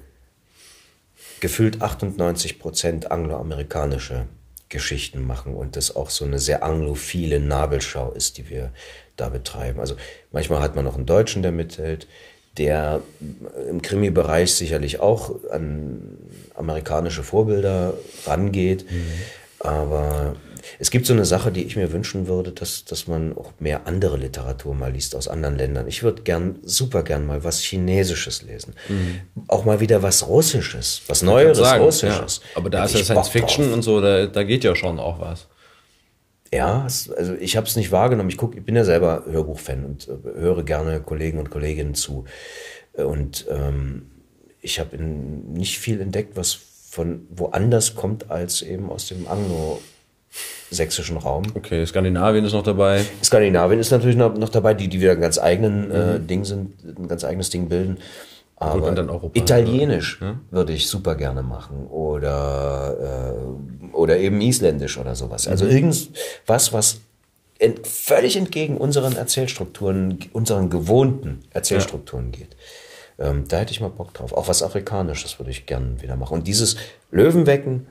gefühlt 98 Prozent angloamerikanische Geschichten machen und das auch so eine sehr anglophile Nabelschau ist, die wir da betreiben. Also manchmal hat man noch einen Deutschen, der mithält, der im Krimi-Bereich sicherlich auch an amerikanische Vorbilder rangeht, mhm. aber es gibt so eine Sache, die ich mir wünschen würde, dass, dass man auch mehr andere Literatur mal liest aus anderen Ländern. Ich würde gern, super gern mal was Chinesisches lesen. Mhm. Auch mal wieder was Russisches, was Neueres sagen, Russisches. Ja. Aber da ist ja Science Fiction drauf. und so, da, da geht ja schon auch was. Ja, also ich habe es nicht wahrgenommen. Ich guck, ich bin ja selber Hörbuchfan und äh, höre gerne Kollegen und Kolleginnen zu. Und ähm, ich habe nicht viel entdeckt, was von woanders kommt als eben aus dem Anglo sächsischen Raum. Okay, Skandinavien ist noch dabei. Skandinavien ist natürlich noch, noch dabei, die, die wieder ein ganz eigenen äh, mhm. Ding sind, ein ganz eigenes Ding bilden. Aber Gut, Europa, Italienisch ja? würde ich super gerne machen oder, äh, oder eben Isländisch oder sowas. Also mhm. irgendwas, was ent, völlig entgegen unseren Erzählstrukturen, unseren gewohnten Erzählstrukturen ja. geht. Ähm, da hätte ich mal Bock drauf. Auch was Afrikanisches würde ich gerne wieder machen. Und dieses Löwenwecken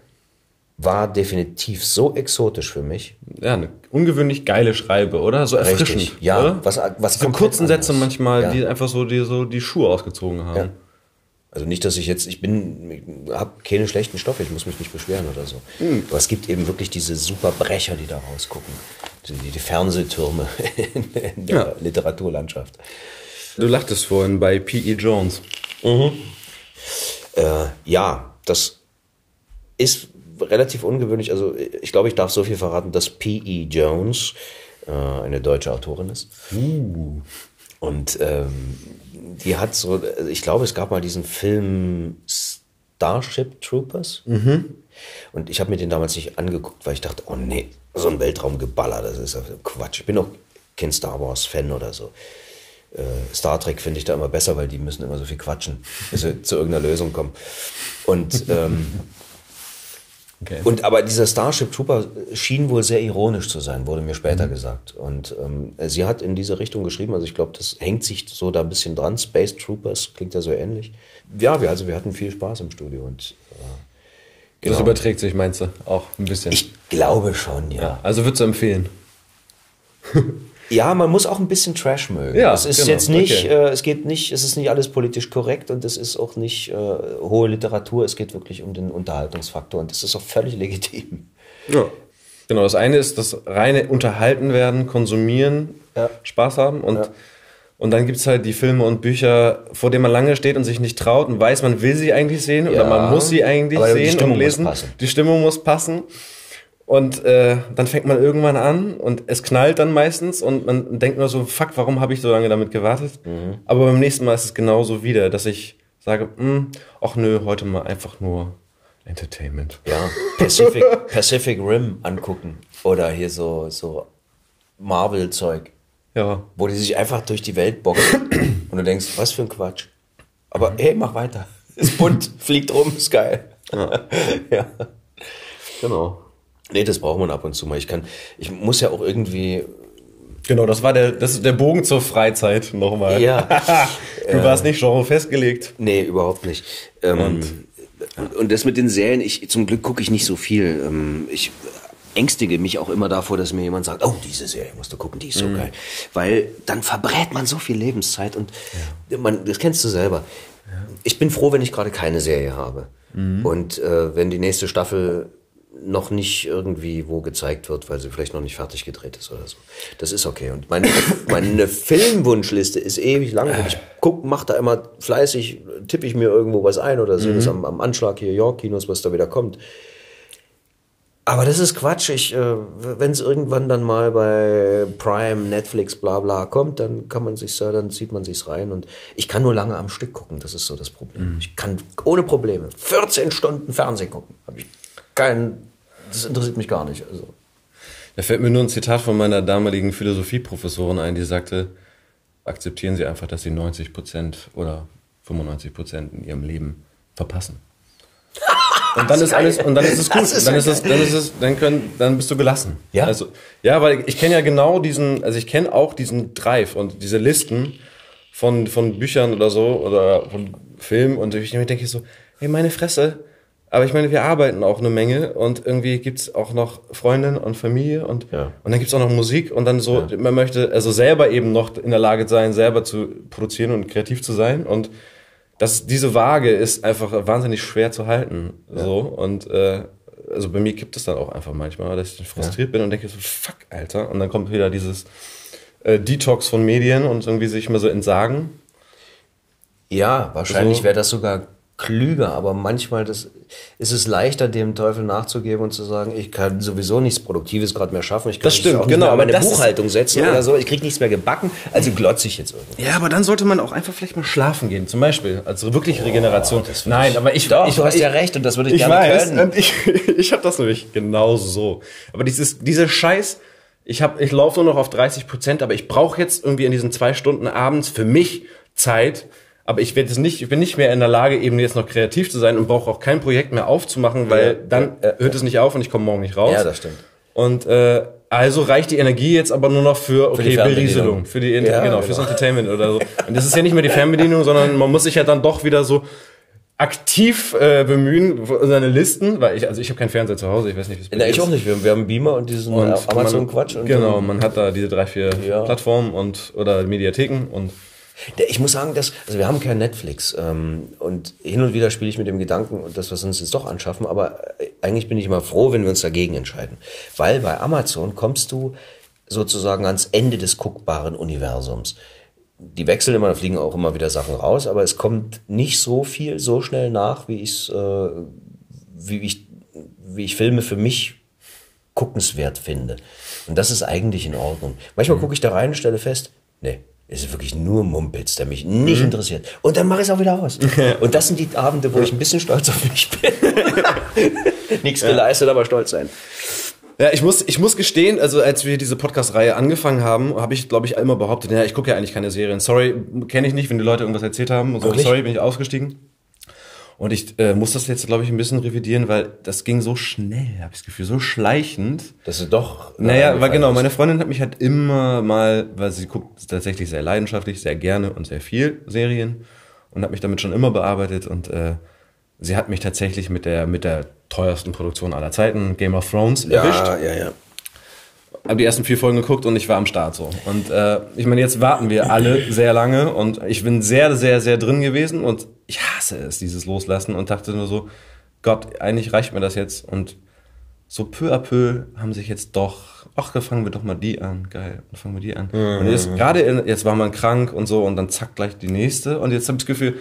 war definitiv so exotisch für mich. Ja, eine ungewöhnlich geile Schreibe, oder? So erfrischend. Richtig. Ja, oder? was, was Für kurzen Sätze manchmal, ja. die einfach so die, so die Schuhe ausgezogen haben. Ja. Also nicht, dass ich jetzt, ich bin, habe keine schlechten Stoffe, ich muss mich nicht beschweren oder so. Mhm. Aber es gibt eben wirklich diese super Brecher, die da rausgucken. Die, die Fernsehtürme in der ja. Literaturlandschaft. Du lachtest vorhin bei P.E. Jones. Mhm. Äh, ja, das ist relativ ungewöhnlich. Also ich glaube, ich darf so viel verraten, dass P.E. Jones äh, eine deutsche Autorin ist. Uh. Und ähm, die hat so, ich glaube, es gab mal diesen Film Starship Troopers. Mhm. Und ich habe mir den damals nicht angeguckt, weil ich dachte, oh nee, so ein Weltraumgeballer, das ist Quatsch. Ich bin auch kein Star Wars-Fan oder so. Äh, Star Trek finde ich da immer besser, weil die müssen immer so viel quatschen, bis sie zu irgendeiner Lösung kommen. Und ähm, Okay. Und aber dieser Starship Trooper schien wohl sehr ironisch zu sein, wurde mir später mhm. gesagt. Und ähm, sie hat in diese Richtung geschrieben, also ich glaube, das hängt sich so da ein bisschen dran. Space Troopers klingt ja so ähnlich. Ja, wir, also wir hatten viel Spaß im Studio und äh, genau. Das überträgt sich, meinst du, auch ein bisschen? Ich glaube schon, ja. ja also würdest du empfehlen? Ja, man muss auch ein bisschen Trash mögen. Ja, es ist genau. jetzt nicht, okay. äh, es geht nicht, es ist nicht alles politisch korrekt und es ist auch nicht äh, hohe Literatur. Es geht wirklich um den Unterhaltungsfaktor und das ist auch völlig legitim. Ja. Genau, das eine ist das reine Unterhalten werden, konsumieren, ja. Spaß haben und ja. Und dann gibt's halt die Filme und Bücher, vor denen man lange steht und sich nicht traut und weiß, man will sie eigentlich sehen ja, oder man muss sie eigentlich sehen und lesen. Die Stimmung muss passen. Und äh, dann fängt man irgendwann an und es knallt dann meistens und man denkt nur so, fuck, warum habe ich so lange damit gewartet? Mhm. Aber beim nächsten Mal ist es genauso wieder, dass ich sage, hm, ach nö, heute mal einfach nur Entertainment. Ja, Pacific, Pacific Rim angucken oder hier so, so Marvel-Zeug. Ja. Wo die sich einfach durch die Welt boxen und du denkst, was für ein Quatsch. Aber hey, mach weiter. Ist bunt, fliegt rum, ist geil. Ja. ja. Genau. Nee, das braucht man ab und zu mal. Ich kann, ich muss ja auch irgendwie. Genau, das war der, das ist der Bogen zur Freizeit nochmal. Ja. du äh, warst nicht genre festgelegt. Nee, überhaupt nicht. Ähm, und? und das mit den Serien, ich, zum Glück gucke ich nicht so viel. Ähm, ich ängstige mich auch immer davor, dass mir jemand sagt, oh, diese Serie musst du gucken, die ist so mhm. geil. Weil dann verbrät man so viel Lebenszeit und ja. man, das kennst du selber. Ja. Ich bin froh, wenn ich gerade keine Serie habe. Mhm. Und äh, wenn die nächste Staffel noch nicht irgendwie wo gezeigt wird, weil sie vielleicht noch nicht fertig gedreht ist oder so. Das ist okay. Und meine, meine Filmwunschliste ist ewig lang. Und ich guck, mach da immer fleißig, tippe ich mir irgendwo was ein oder sehe mhm. das am, am Anschlag hier York-Kinos, was da wieder kommt. Aber das ist Quatsch. Ich, äh, wenn es irgendwann dann mal bei Prime, Netflix, bla bla kommt, dann kann man sich dann zieht man sich's rein. Und ich kann nur lange am Stück gucken. Das ist so das Problem. Mhm. Ich kann ohne Probleme 14 Stunden Fernsehen gucken. Keinen, das interessiert mich gar nicht. Also. Da fällt mir nur ein Zitat von meiner damaligen Philosophieprofessorin ein, die sagte, akzeptieren Sie einfach, dass Sie 90 Prozent oder 95 Prozent in Ihrem Leben verpassen. Und dann ist alles, und dann ist es gut. Ist dann ist es, dann ist es, dann können, dann bist du gelassen. Ja. Also, ja, weil ich kenne ja genau diesen, also ich kenne auch diesen Drive und diese Listen von, von Büchern oder so oder von Filmen und ich denke so, hey, meine Fresse, aber ich meine, wir arbeiten auch eine Menge und irgendwie gibt's auch noch Freundin und Familie und, ja. und dann gibt's auch noch Musik und dann so, ja. man möchte also selber eben noch in der Lage sein, selber zu produzieren und kreativ zu sein. Und das, diese Waage ist einfach wahnsinnig schwer zu halten. Ja. So. Und äh, also bei mir gibt es dann auch einfach manchmal, dass ich frustriert bin und denke so, fuck, Alter. Und dann kommt wieder dieses äh, Detox von Medien und irgendwie sich mal so entsagen. Ja, wahrscheinlich so. wäre das sogar klüger, aber manchmal das, ist es leichter, dem Teufel nachzugeben und zu sagen, ich kann sowieso nichts Produktives gerade mehr schaffen. Ich kann das stimmt, auch genau. meine Buchhaltung ist, setzen ja. oder so. Ich kriege nichts mehr gebacken, also glotze ich jetzt irgendwie. Ja, aber dann sollte man auch einfach vielleicht mal schlafen gehen, zum Beispiel. Also wirklich Regeneration. Oh, Nein, aber ich, Doch, ich, du hast ich, ja recht und das würde ich, ich gerne weiß, können. Und ich, ich habe das nämlich genauso so. Aber dieses, dieser Scheiß, ich, hab, ich laufe nur noch auf 30 Prozent, aber ich brauche jetzt irgendwie in diesen zwei Stunden abends für mich Zeit, aber ich werde es nicht, ich bin nicht mehr in der Lage, eben jetzt noch kreativ zu sein und brauche auch kein Projekt mehr aufzumachen, weil dann ja, hört es nicht auf und ich komme morgen nicht raus. Ja, das stimmt. Und äh, also reicht die Energie jetzt aber nur noch für, okay, für Berieselung, für die ja, genau, genau, fürs Entertainment oder so. Und das ist ja nicht mehr die Fernbedienung, sondern man muss sich ja dann doch wieder so aktiv äh, bemühen, seine Listen, weil ich, also ich habe keinen Fernseher zu Hause, ich weiß nicht, wie es bei Ich auch nicht, wir, wir haben Beamer und diesen und Amazon-Quatsch. Genau, man hat da diese drei, vier ja. Plattformen und oder Mediatheken und ich muss sagen, dass, also wir haben kein Netflix ähm, und hin und wieder spiele ich mit dem Gedanken, dass wir es uns jetzt doch anschaffen, aber äh, eigentlich bin ich immer froh, wenn wir uns dagegen entscheiden. Weil bei Amazon kommst du sozusagen ans Ende des guckbaren Universums. Die wechseln immer, da fliegen auch immer wieder Sachen raus, aber es kommt nicht so viel, so schnell nach, wie, ich's, äh, wie, ich, wie ich Filme für mich guckenswert finde. Und das ist eigentlich in Ordnung. Manchmal mhm. gucke ich da rein und stelle fest, nee, es ist wirklich nur Mumpitz, der mich nicht mhm. interessiert. Und dann mache ich es auch wieder aus. Und das sind die Abende, wo ich ein bisschen stolz auf mich bin. Nichts geleistet, aber stolz sein. Ja, ich muss, ich muss gestehen, also als wir diese Podcast-Reihe angefangen haben, habe ich, glaube ich, immer behauptet, ja, ich gucke ja eigentlich keine Serien. Sorry, kenne ich nicht, wenn die Leute irgendwas erzählt haben. So, sorry, bin ich ausgestiegen. Und ich äh, muss das jetzt, glaube ich, ein bisschen revidieren, weil das ging so schnell, habe ich das Gefühl, so schleichend. Das ist doch. Naja, weil genau, meine Freundin hat mich halt immer mal, weil sie guckt tatsächlich sehr leidenschaftlich, sehr gerne und sehr viel Serien und hat mich damit schon immer bearbeitet und äh, sie hat mich tatsächlich mit der mit der teuersten Produktion aller Zeiten, Game of Thrones, ja, erwischt. Ja, ja, ja habe die ersten vier Folgen geguckt und ich war am Start so. Und äh, ich meine, jetzt warten wir alle sehr lange und ich bin sehr, sehr, sehr drin gewesen und ich hasse es, dieses Loslassen und dachte nur so, Gott, eigentlich reicht mir das jetzt. Und so peu à peu haben sich jetzt doch, ach, fangen wir doch mal die an, geil, dann fangen wir die an. Mhm. Und jetzt gerade, jetzt war man krank und so und dann zack gleich die nächste und jetzt habe ich das Gefühl,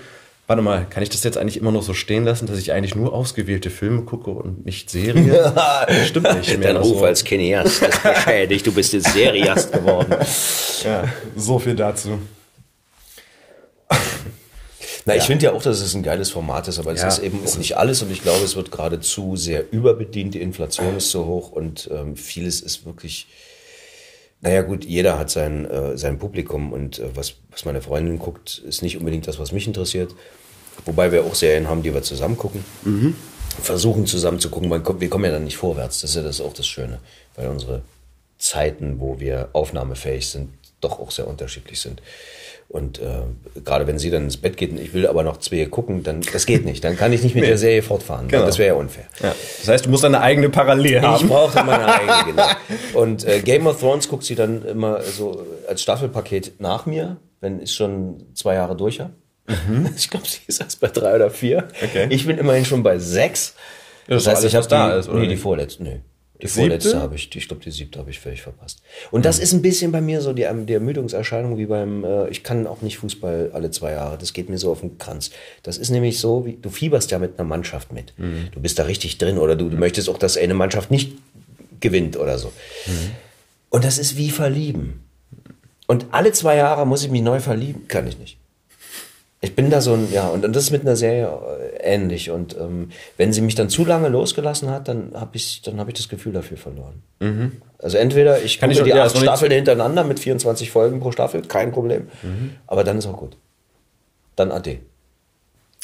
Warte mal, kann ich das jetzt eigentlich immer noch so stehen lassen, dass ich eigentlich nur ausgewählte Filme gucke und nicht Serien? das stimmt nicht mehr. Dein Ruf so. als Cineast ist beschädigt. Du bist jetzt Seriast geworden. Ja, so viel dazu. Na, ich finde ja auch, dass es ein geiles Format ist, aber es ja, ist eben auch nicht alles und ich glaube, es wird geradezu sehr überbedient. Die Inflation ist so hoch und ähm, vieles ist wirklich. Naja gut, jeder hat sein, äh, sein Publikum und äh, was, was meine Freundin guckt, ist nicht unbedingt das, was mich interessiert. Wobei wir auch Serien haben, die wir zusammen gucken. Mhm. Versuchen zusammen zu gucken. Wir kommen ja dann nicht vorwärts. Das ist ja das auch das Schöne. Weil unsere Zeiten, wo wir aufnahmefähig sind, doch auch sehr unterschiedlich sind. Und äh, gerade wenn sie dann ins Bett geht und ich will aber noch zwei gucken, dann das geht nicht. Dann kann ich nicht mit nee. der Serie fortfahren. Genau. Das wäre ja unfair. Ja. Das heißt, du musst eine eigene Parallel haben. Ich brauche meine eigene, genau. Und äh, Game of Thrones guckt sie dann immer so als Staffelpaket nach mir, wenn ich schon zwei Jahre durch habe. Mhm. Ich glaube, sie ist erst bei drei oder vier. Okay. Ich bin immerhin schon bei sechs. Ja, das, das heißt, ich habe da ist, oder nee, die vorletzte, nee. Die siebte? vorletzte habe ich, ich glaube, die siebte habe ich völlig verpasst. Und das mhm. ist ein bisschen bei mir so die, die Ermüdungserscheinung wie beim, äh, ich kann auch nicht Fußball alle zwei Jahre, das geht mir so auf den Kranz. Das ist nämlich so, wie, du fieberst ja mit einer Mannschaft mit. Mhm. Du bist da richtig drin oder du, du möchtest auch, dass eine Mannschaft nicht gewinnt oder so. Mhm. Und das ist wie verlieben. Und alle zwei Jahre muss ich mich neu verlieben, kann ich nicht. Ich bin da so ein, ja, und, und das ist mit einer Serie äh, ähnlich. Und ähm, wenn sie mich dann zu lange losgelassen hat, dann habe ich, dann hab ich das Gefühl dafür verloren. Mhm. Also entweder ich kann ich die acht Staffeln hintereinander mit 24 Folgen pro Staffel, kein Problem. Mhm. Aber dann ist auch gut. Dann ade.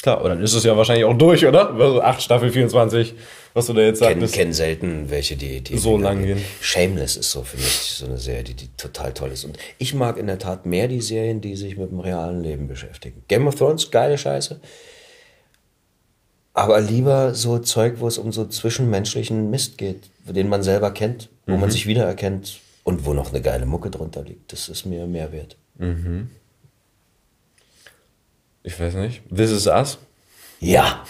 Klar, aber dann ist es ja wahrscheinlich auch durch, oder? Also acht Staffel 24, was du da jetzt sagst. Ich kenne selten welche, die, die so lang gehen. Shameless ist so für mich so eine Serie, die, die total toll ist. Und ich mag in der Tat mehr die Serien, die sich mit dem realen Leben beschäftigen. Game of Thrones, geile Scheiße. Aber lieber so Zeug, wo es um so zwischenmenschlichen Mist geht, den man selber kennt, wo mhm. man sich wiedererkennt und wo noch eine geile Mucke drunter liegt. Das ist mir mehr wert. Mhm. Ich weiß nicht. This is Us? Ja.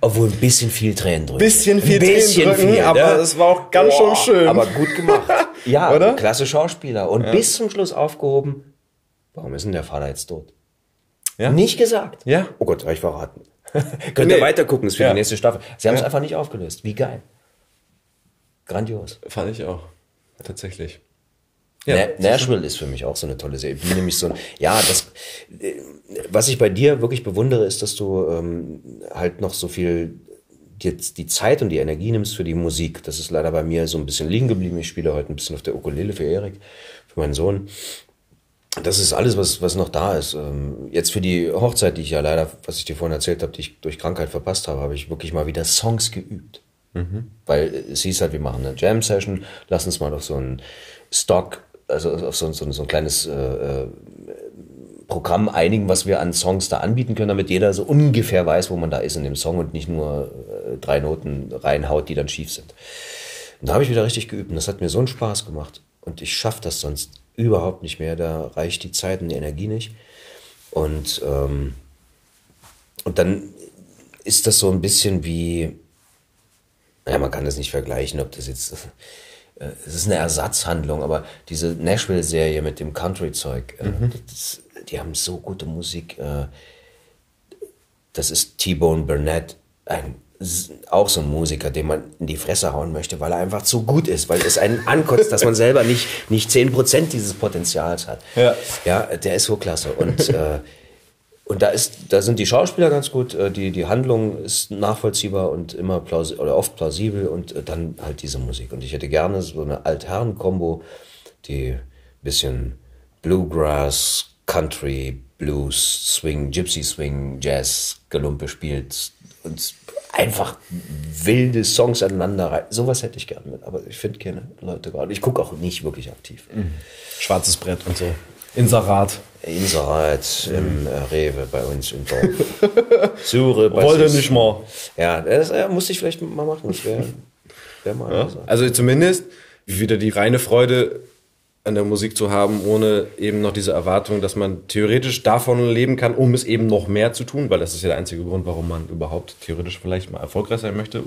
Obwohl ein bisschen viel Tränen drücken. Bisschen viel ein bisschen Tränen drücken, viel, aber ne? es war auch ganz Boah, schön schön. Aber gut gemacht. Ja, Oder? klasse Schauspieler. Und ja. bis zum Schluss aufgehoben, warum ist denn der Vater jetzt tot? Ja? Nicht gesagt. Ja. Oh Gott, habe ich verraten. Könnt ihr nee. weiter gucken, ist für ja. die nächste Staffel. Sie haben es einfach nicht aufgelöst. Wie geil. Grandios. Fand ich auch. Tatsächlich. Ja, Nashville ist für mich auch so eine tolle Serie. Ich bin nämlich so ein, ja, das, äh, was ich bei dir wirklich bewundere, ist, dass du ähm, halt noch so viel dir die Zeit und die Energie nimmst für die Musik. Das ist leider bei mir so ein bisschen liegen geblieben. Ich spiele heute ein bisschen auf der Ukulele für Erik, für meinen Sohn. Das ist alles, was, was noch da ist. Ähm, jetzt für die Hochzeit, die ich ja leider, was ich dir vorhin erzählt habe, die ich durch Krankheit verpasst habe, habe ich wirklich mal wieder Songs geübt. Mhm. Weil es hieß halt, wir machen eine Jam-Session, lass uns mal auf so einen Stock also auf so, so, so ein kleines äh, äh, Programm einigen, was wir an Songs da anbieten können, damit jeder so ungefähr weiß, wo man da ist in dem Song und nicht nur äh, drei Noten reinhaut, die dann schief sind. Und da habe ich wieder richtig geübt und das hat mir so einen Spaß gemacht. Und ich schaffe das sonst überhaupt nicht mehr. Da reicht die Zeit und die Energie nicht. Und, ähm, und dann ist das so ein bisschen wie, naja, man kann das nicht vergleichen, ob das jetzt es ist eine Ersatzhandlung, aber diese Nashville-Serie mit dem Country-Zeug, äh, mhm. die haben so gute Musik. Äh, das ist T-Bone Burnett, ein, auch so ein Musiker, den man in die Fresse hauen möchte, weil er einfach zu gut ist, weil es einen ankotzt, dass man selber nicht, nicht 10% dieses Potenzials hat. Ja. ja, der ist so klasse. Und äh, und da ist, da sind die Schauspieler ganz gut, äh, die, die Handlung ist nachvollziehbar und immer plausibel oder oft plausibel und äh, dann halt diese Musik. Und ich hätte gerne so eine Altherren-Kombo, die ein bisschen Bluegrass, Country, Blues, Swing, Gypsy Swing, Jazz, Gelumpe spielt und einfach wilde Songs aneinander rein. Sowas hätte ich gerne mit, aber ich finde keine Leute gerade. Ich gucke auch nicht wirklich aktiv. Mhm. Schwarzes Brett und so. Inserat. Inserat im äh, Rewe bei uns im Dorf. Suche. Wollte nicht mal. Ja, das ja, musste ich vielleicht mal machen. Das wäre wär mal ja. Also zumindest wieder die reine Freude an der Musik zu haben, ohne eben noch diese Erwartung, dass man theoretisch davon leben kann, um es eben noch mehr zu tun, weil das ist ja der einzige Grund, warum man überhaupt theoretisch vielleicht mal erfolgreich sein möchte.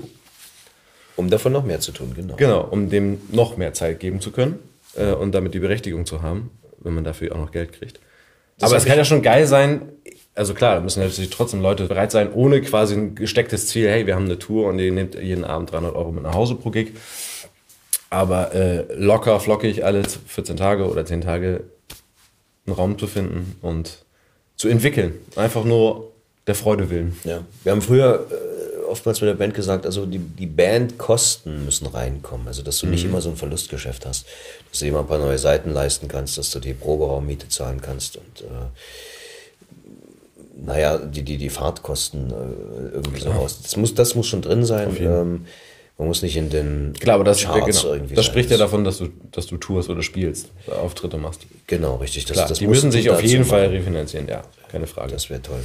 Um davon noch mehr zu tun, genau. Genau, um dem noch mehr Zeit geben zu können äh, und damit die Berechtigung zu haben, wenn man dafür auch noch Geld kriegt. Das Aber es kann ja schon geil sein. Also klar, da müssen natürlich trotzdem Leute bereit sein, ohne quasi ein gestecktes Ziel, hey, wir haben eine Tour und ihr nehmt jeden Abend 300 Euro mit nach Hause pro Gig. Aber äh, locker, flockig alle 14 Tage oder 10 Tage einen Raum zu finden und zu entwickeln. Einfach nur der Freude willen. Ja. Wir haben früher äh, oftmals mit der Band gesagt, also die, die Bandkosten müssen reinkommen. Also dass du mhm. nicht immer so ein Verlustgeschäft hast. Dass du dir mal ein paar neue Seiten leisten kannst, dass du die Proberaummiete zahlen kannst und äh, naja, die, die, die Fahrtkosten äh, irgendwie so raus. Das muss, das muss schon drin sein. Ähm, man muss nicht in den Klar, aber das, Charts genau, irgendwie das spricht ja davon, dass du, dass du tourst oder spielst, Auftritte machst. Genau, richtig. Das, Klar, das die müssen sich auf jeden Fall refinanzieren, ja, keine Frage. Das wäre toll.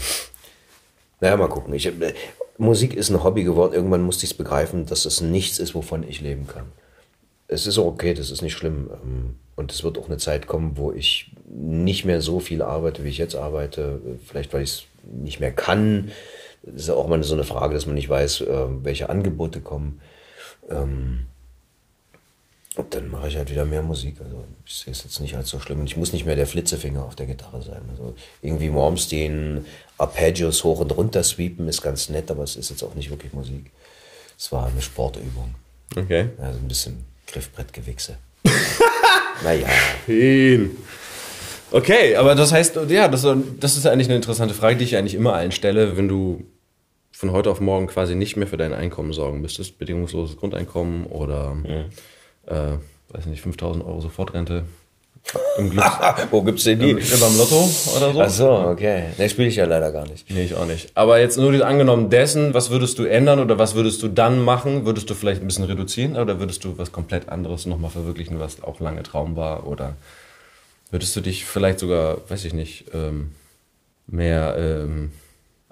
Naja, mal gucken. Ich, äh, Musik ist ein Hobby geworden. Irgendwann musste ich es begreifen, dass es nichts ist, wovon ich leben kann. Es ist auch okay, das ist nicht schlimm. Ähm, und es wird auch eine Zeit kommen, wo ich nicht mehr so viel arbeite, wie ich jetzt arbeite. Vielleicht, weil ich es nicht mehr kann. Das ist auch mal so eine Frage, dass man nicht weiß, äh, welche Angebote kommen. Ähm, und dann mache ich halt wieder mehr Musik. Also ich sehe es jetzt nicht als so schlimm. Und ich muss nicht mehr der Flitzefinger auf der Gitarre sein. Also irgendwie Malmsteen, Arpeggios hoch und runter sweepen ist ganz nett, aber es ist jetzt auch nicht wirklich Musik. Es war eine Sportübung. Okay. Also ein bisschen Griffbrettgewichse. naja. Hin. Okay, aber das heißt, ja, das, das ist eigentlich eine interessante Frage, die ich eigentlich immer allen stelle, wenn du von heute auf morgen quasi nicht mehr für dein Einkommen sorgen müsstest, bedingungsloses Grundeinkommen oder ja äh, weiß nicht, 5000 Euro Sofortrente. Im Glück. Wo gibt's denn die? Im, beim Lotto oder so. Ach so, okay. Ne, spiele ich ja leider gar nicht. Nee, ich auch nicht. Aber jetzt nur angenommen dessen, was würdest du ändern oder was würdest du dann machen? Würdest du vielleicht ein bisschen reduzieren oder würdest du was komplett anderes nochmal verwirklichen, was auch lange Traum war? Oder würdest du dich vielleicht sogar, weiß ich nicht, ähm, mehr ähm,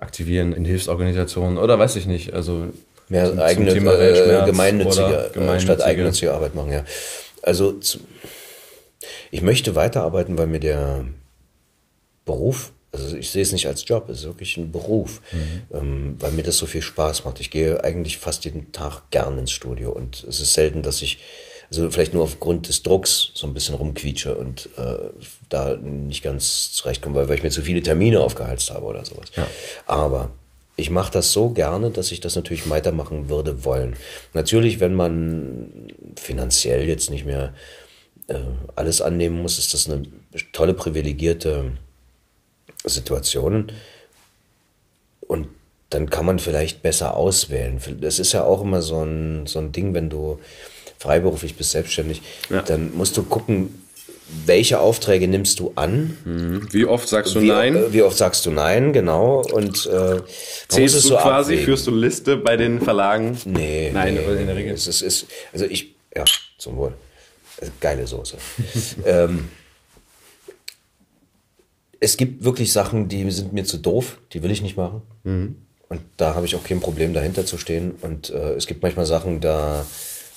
aktivieren in Hilfsorganisationen oder weiß ich nicht? Also Mehr zum, eigene, zum äh, gemeinnützige, gemeinnützige, statt eigennützige Arbeit machen, ja. Also ich möchte weiterarbeiten, weil mir der Beruf, also ich sehe es nicht als Job, es ist wirklich ein Beruf, mhm. ähm, weil mir das so viel Spaß macht. Ich gehe eigentlich fast jeden Tag gern ins Studio und es ist selten, dass ich, also vielleicht nur aufgrund des Drucks so ein bisschen rumquietsche und äh, da nicht ganz zurechtkomme, weil, weil ich mir zu viele Termine aufgeheizt habe oder sowas. Ja. Aber ich mache das so gerne, dass ich das natürlich weitermachen würde wollen. Natürlich, wenn man finanziell jetzt nicht mehr äh, alles annehmen muss, ist das eine tolle privilegierte Situation. Und dann kann man vielleicht besser auswählen. Das ist ja auch immer so ein, so ein Ding, wenn du freiberuflich bist, selbstständig, ja. dann musst du gucken, welche Aufträge nimmst du an? Mhm. Wie oft sagst du wie, nein? Äh, wie oft sagst du nein, genau. Und äh, zählst du so quasi, abwägen. führst du Liste bei den Verlagen? Nee, nein, nee, in der Regel. Es ist, ist, also ich, ja, zum Wohl. Geile Soße. ähm, es gibt wirklich Sachen, die sind mir zu doof, die will ich nicht machen. Mhm. Und da habe ich auch kein Problem, dahinter zu stehen. Und äh, es gibt manchmal Sachen, da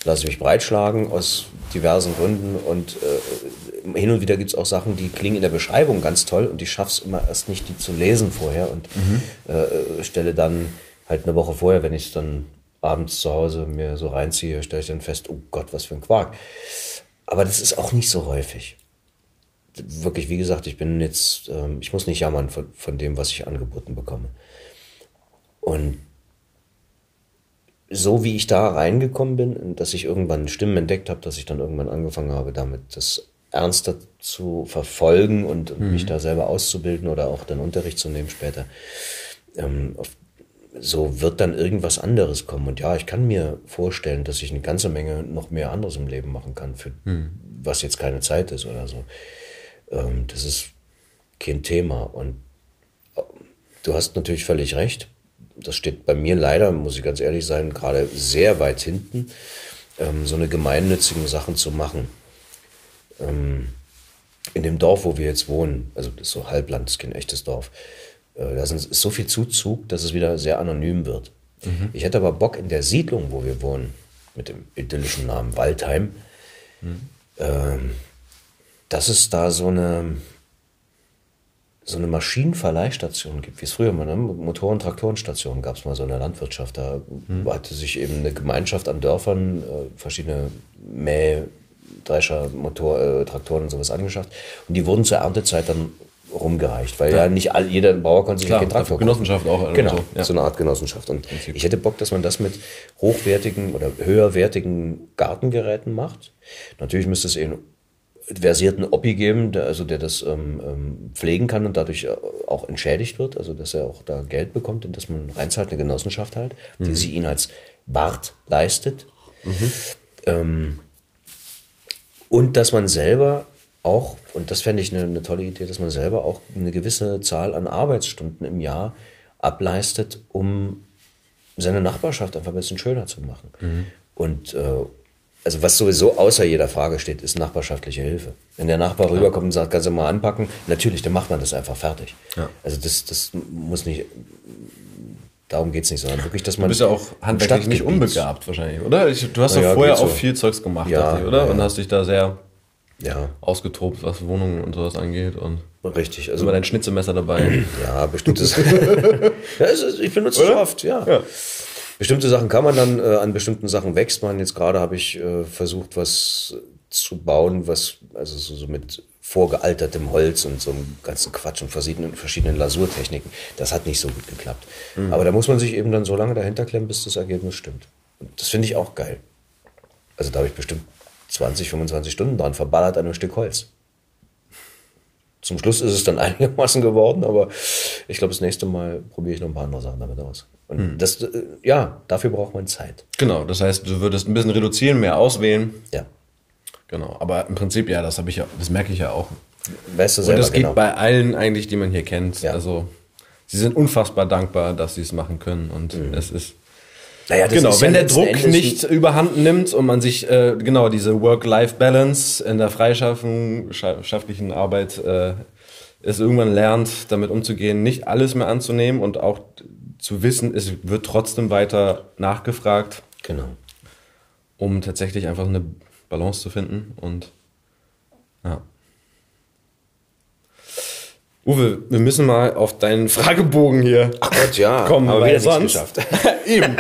lasse ich mich breitschlagen aus diversen Gründen. Und äh, hin und wieder gibt es auch Sachen, die klingen in der Beschreibung ganz toll und ich schaffe es immer erst nicht, die zu lesen vorher und mhm. äh, stelle dann halt eine Woche vorher, wenn ich es dann abends zu Hause mir so reinziehe, stelle ich dann fest, oh Gott, was für ein Quark. Aber das ist auch nicht so häufig. Wirklich, wie gesagt, ich bin jetzt, ähm, ich muss nicht jammern von, von dem, was ich angeboten bekomme. Und so wie ich da reingekommen bin, dass ich irgendwann Stimmen entdeckt habe, dass ich dann irgendwann angefangen habe, damit das ernster zu verfolgen und mhm. mich da selber auszubilden oder auch den Unterricht zu nehmen später. Ähm, auf, so wird dann irgendwas anderes kommen. Und ja, ich kann mir vorstellen, dass ich eine ganze Menge noch mehr anderes im Leben machen kann, für mhm. was jetzt keine Zeit ist oder so. Ähm, das ist kein Thema. Und äh, du hast natürlich völlig recht das steht bei mir leider, muss ich ganz ehrlich sein, gerade sehr weit hinten, ähm, so eine gemeinnützigen Sachen zu machen. Ähm, in dem Dorf, wo wir jetzt wohnen, also das ist so Halbland, das ist kein echtes Dorf, äh, da ist so viel Zuzug, dass es wieder sehr anonym wird. Mhm. Ich hätte aber Bock in der Siedlung, wo wir wohnen, mit dem idyllischen Namen Waldheim, mhm. ähm, dass es da so eine so eine Maschinenverleihstation gibt, wie es früher mal, ne? Motoren- und Traktorenstation gab es mal so in der Landwirtschaft. Da mhm. hatte sich eben eine Gemeinschaft an Dörfern äh, verschiedene Mäh, Drescher, Motor, äh, Traktoren und sowas angeschafft. Und die wurden zur Erntezeit dann rumgereicht, weil ja, ja nicht all, jeder Bauer konnte sich Klar, keinen Traktor Genossenschaft auch. Genau, so, ja. so eine Art Genossenschaft. Und ich hätte Bock, dass man das mit hochwertigen oder höherwertigen Gartengeräten macht. Natürlich müsste es eben versierten Oppi geben, der, also der das ähm, ähm, pflegen kann und dadurch äh, auch entschädigt wird, also dass er auch da Geld bekommt und dass man reinzahlt, eine Genossenschaft halt, mhm. die sie ihn als Wart leistet. Mhm. Ähm, und dass man selber auch, und das fände ich eine, eine, tolle Idee, dass man selber auch eine gewisse Zahl an Arbeitsstunden im Jahr ableistet, um seine Nachbarschaft einfach ein bisschen schöner zu machen. Mhm. Und äh, also was sowieso außer jeder Frage steht, ist nachbarschaftliche Hilfe. Wenn der Nachbar Klar. rüberkommt und sagt, kannst du mal anpacken, natürlich, dann macht man das einfach fertig. Ja. Also das, das muss nicht, darum geht es nicht, sondern wirklich, dass man. Du bist ja auch handwerklich nicht unbegabt wahrscheinlich, oder? Ich, du hast ja, ja vorher auch so. viel Zeugs gemacht, ja, ich, oder? Ja, und hast dich da sehr ja. ausgetobt, was Wohnungen und sowas angeht. Und Richtig. Also immer dein Schnitzemesser dabei. Ja, bestimmtes. ja, ich benutze es oft, ja. Bestimmte Sachen kann man dann, äh, an bestimmten Sachen wächst man. Jetzt gerade habe ich äh, versucht, was zu bauen, was, also so, so mit vorgealtertem Holz und so einem ganzen Quatsch und verschiedenen, verschiedenen Lasurtechniken. Das hat nicht so gut geklappt. Mhm. Aber da muss man sich eben dann so lange dahinter klemmen, bis das Ergebnis stimmt. Und das finde ich auch geil. Also da habe ich bestimmt 20, 25 Stunden dran verballert an einem Stück Holz. Zum Schluss ist es dann einigermaßen geworden, aber ich glaube, das nächste Mal probiere ich noch ein paar andere Sachen damit aus. Und hm. das, äh, ja, dafür braucht man Zeit. Genau, das heißt, du würdest ein bisschen reduzieren, mehr auswählen. Ja. Genau, aber im Prinzip, ja, das habe ich ja, das merke ich ja auch. Weißt du selber, Und das geht genau. bei allen eigentlich, die man hier kennt. Ja. Also, sie sind unfassbar dankbar, dass sie es machen können. Und mhm. es ist. Naja, genau, wenn ja der Druck Endes nicht überhand nimmt und man sich äh, genau diese Work-Life-Balance in der freischafflichen Arbeit äh, es irgendwann lernt, damit umzugehen, nicht alles mehr anzunehmen und auch zu wissen, es wird trotzdem weiter nachgefragt. Genau. Um tatsächlich einfach eine Balance zu finden und ja. Uwe, wir müssen mal auf deinen Fragebogen hier Ach Gott, ja, kommen. Aber wir sonst. Geschafft. Eben.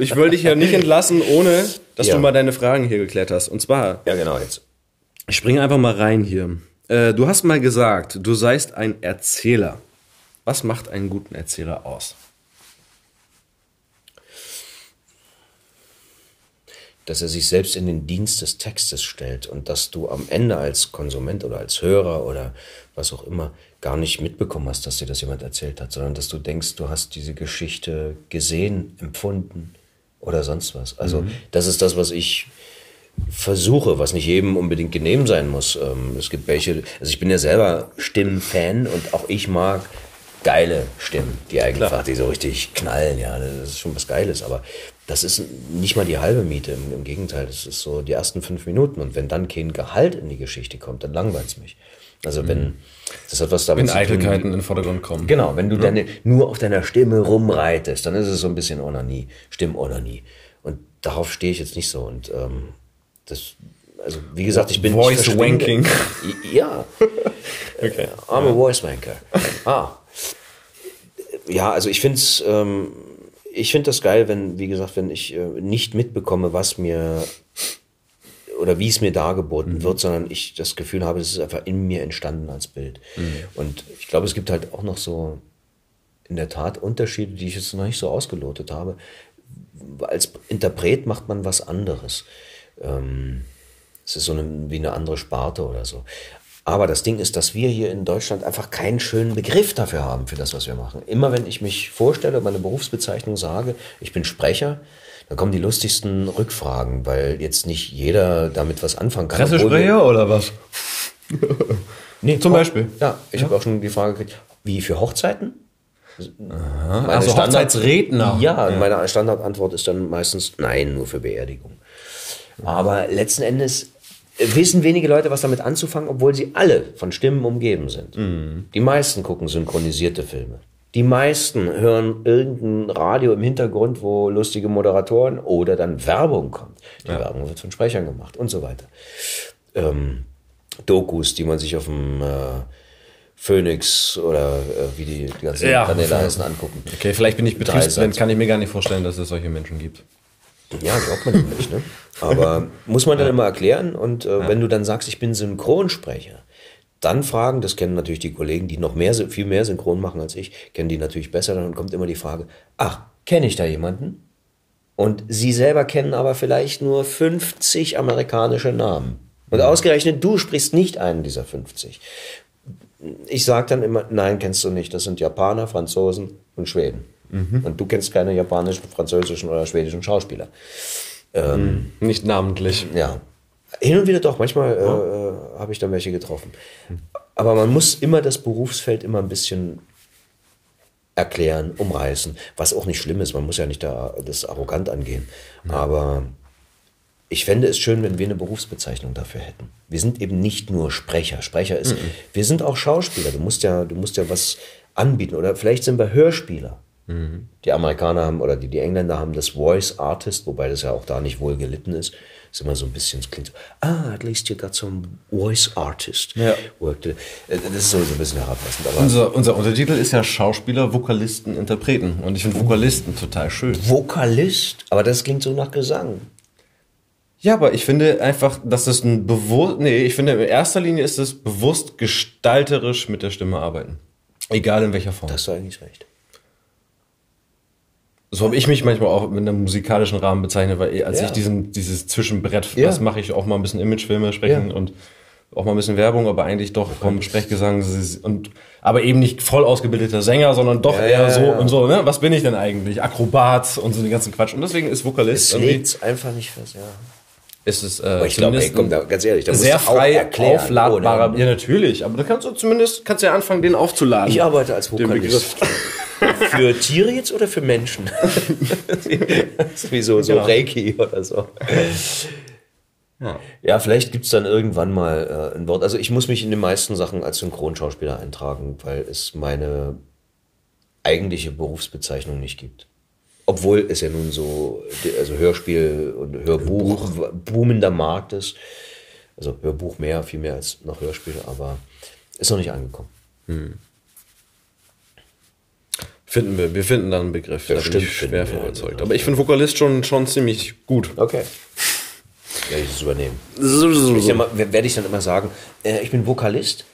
Ich wollte dich ja nicht entlassen, ohne dass ja. du mal deine Fragen hier geklärt hast. Und zwar. Ja, genau, jetzt. Ich springe einfach mal rein hier. Äh, du hast mal gesagt, du seist ein Erzähler. Was macht einen guten Erzähler aus? dass er sich selbst in den Dienst des Textes stellt und dass du am Ende als Konsument oder als Hörer oder was auch immer gar nicht mitbekommen hast, dass dir das jemand erzählt hat, sondern dass du denkst, du hast diese Geschichte gesehen, empfunden oder sonst was. Also mhm. das ist das, was ich versuche, was nicht jedem unbedingt genehm sein muss. Ähm, es gibt welche, also ich bin ja selber Stimmenfan und auch ich mag geile Stimmen, die einfach, Klar. die so richtig knallen, ja, das ist schon was Geiles, aber das ist nicht mal die halbe Miete, im, im Gegenteil, das ist so die ersten fünf Minuten und wenn dann kein Gehalt in die Geschichte kommt, dann langweilt es mich. Also wenn, mhm. Das hat was damit wenn zu tun. Eitelkeiten in den Vordergrund kommen. Genau, wenn du ja. deine, nur auf deiner Stimme rumreitest, dann ist es so ein bisschen Onanie, Stimmonanie. Und darauf stehe ich jetzt nicht so und ähm, das, also wie gesagt, ich bin Voice Wanking. Ja. okay. I'm a Voice Wanker. Ah. Ja, also ich finde es, ähm, ich finde das geil, wenn, wie gesagt, wenn ich äh, nicht mitbekomme, was mir oder wie es mir dargeboten mhm. wird, sondern ich das Gefühl habe, es ist einfach in mir entstanden als Bild. Mhm. Und ich glaube, es gibt halt auch noch so in der Tat Unterschiede, die ich jetzt noch nicht so ausgelotet habe. Als Interpret macht man was anderes. Ähm, es ist so eine, wie eine andere Sparte oder so. Aber das Ding ist, dass wir hier in Deutschland einfach keinen schönen Begriff dafür haben, für das, was wir machen. Immer wenn ich mich vorstelle, meine Berufsbezeichnung sage, ich bin Sprecher, da kommen die lustigsten Rückfragen, weil jetzt nicht jeder damit was anfangen kann. Pressesprecher oder was? nee, Zum Beispiel? Ja, ich ja. habe auch schon die Frage gekriegt, wie für Hochzeiten? Aha, also Hochzeitsredner. Ja, ja, meine Standardantwort ist dann meistens nein, nur für Beerdigung. Aber letzten Endes wissen wenige Leute, was damit anzufangen, obwohl sie alle von Stimmen umgeben sind. Mhm. Die meisten gucken synchronisierte Filme. Die meisten hören irgendein Radio im Hintergrund, wo lustige Moderatoren oder dann Werbung kommt. Die ja. Werbung wird von Sprechern gemacht und so weiter. Ähm, Dokus, die man sich auf dem äh, Phoenix oder äh, wie die, die ganzen ja, Kanäle heißen, angucken. Okay, vielleicht bin ich Betriebsblind, kann ich mir gar nicht vorstellen, dass es solche Menschen gibt. Ja, glaubt man nicht, ne? Aber muss man dann ja. immer erklären. Und äh, ja. wenn du dann sagst, ich bin Synchronsprecher, dann fragen, das kennen natürlich die Kollegen, die noch mehr, viel mehr Synchron machen als ich, kennen die natürlich besser. Dann kommt immer die Frage, ach, kenne ich da jemanden? Und sie selber kennen aber vielleicht nur 50 amerikanische Namen. Und ausgerechnet du sprichst nicht einen dieser 50. Ich sage dann immer, nein, kennst du nicht. Das sind Japaner, Franzosen und Schweden. Mhm. Und du kennst keine japanischen, französischen oder schwedischen Schauspieler. Ähm, mhm. Nicht namentlich. Ja. Hin und wieder doch, manchmal äh, habe ich da welche getroffen. Aber man muss immer das Berufsfeld immer ein bisschen erklären, umreißen, was auch nicht schlimm ist. Man muss ja nicht da das arrogant angehen. Ja. Aber ich fände es schön, wenn wir eine Berufsbezeichnung dafür hätten. Wir sind eben nicht nur Sprecher. Sprecher ist, mhm. wir sind auch Schauspieler. Du musst ja, du musst ja was anbieten. Oder vielleicht sind wir Hörspieler. Mhm. Die Amerikaner haben oder die, die Engländer haben das Voice Artist, wobei das ja auch da nicht wohl gelitten ist. Ist immer so ein bisschen, es klingt so, ah, at least you got some voice artist. Ja. Worked. Äh, das ist so ein bisschen herablassend. Aber unser, unser Untertitel ist ja Schauspieler, Vokalisten, Interpreten. Und ich finde Vokalisten total schön. Vokalist? Aber das klingt so nach Gesang. Ja, aber ich finde einfach, dass das ein bewusst, nee, ich finde in erster Linie ist es bewusst gestalterisch mit der Stimme arbeiten. Egal in welcher Form. Das hast du eigentlich recht. So habe ich mich manchmal auch mit einem musikalischen Rahmen bezeichnet, weil als ja. ich diesen, dieses Zwischenbrett, ja. das mache ich auch mal ein bisschen Imagefilme sprechen ja. und auch mal ein bisschen Werbung, aber eigentlich doch vom Sprechgesang und aber eben nicht voll ausgebildeter Sänger, sondern doch eher so und so, ne? Was bin ich denn eigentlich? Akrobat und so den ganzen Quatsch. Und deswegen ist Vokalist. Es lädt einfach nicht fürs, ja. Ist es, äh, ich glaube, ey, komm, da, ganz ehrlich, da sehr frei erklären, aufladbarer. Oder? Ja, natürlich. Aber da kannst du zumindest, kannst ja anfangen, den aufzuladen. Ich arbeite als Vokalist. Für Tiere jetzt oder für Menschen? wie so, so genau. Reiki oder so. Ja, ja vielleicht gibt es dann irgendwann mal äh, ein Wort. Also ich muss mich in den meisten Sachen als Synchronschauspieler eintragen, weil es meine eigentliche Berufsbezeichnung nicht gibt. Obwohl es ja nun so, also Hörspiel und Hörbuch, Hörbuch. boomender Markt ist. Also Hörbuch mehr, viel mehr als noch Hörspiel, aber ist noch nicht angekommen. Hm. Finden wir, wir finden dann einen Begriff. Ja, da bin ich schwer von überzeugt. Aber ich finde Vokalist schon, schon ziemlich gut. Okay. Werde ich das übernehmen. Ich ja mal, werde ich dann immer sagen, äh, ich bin Vokalist,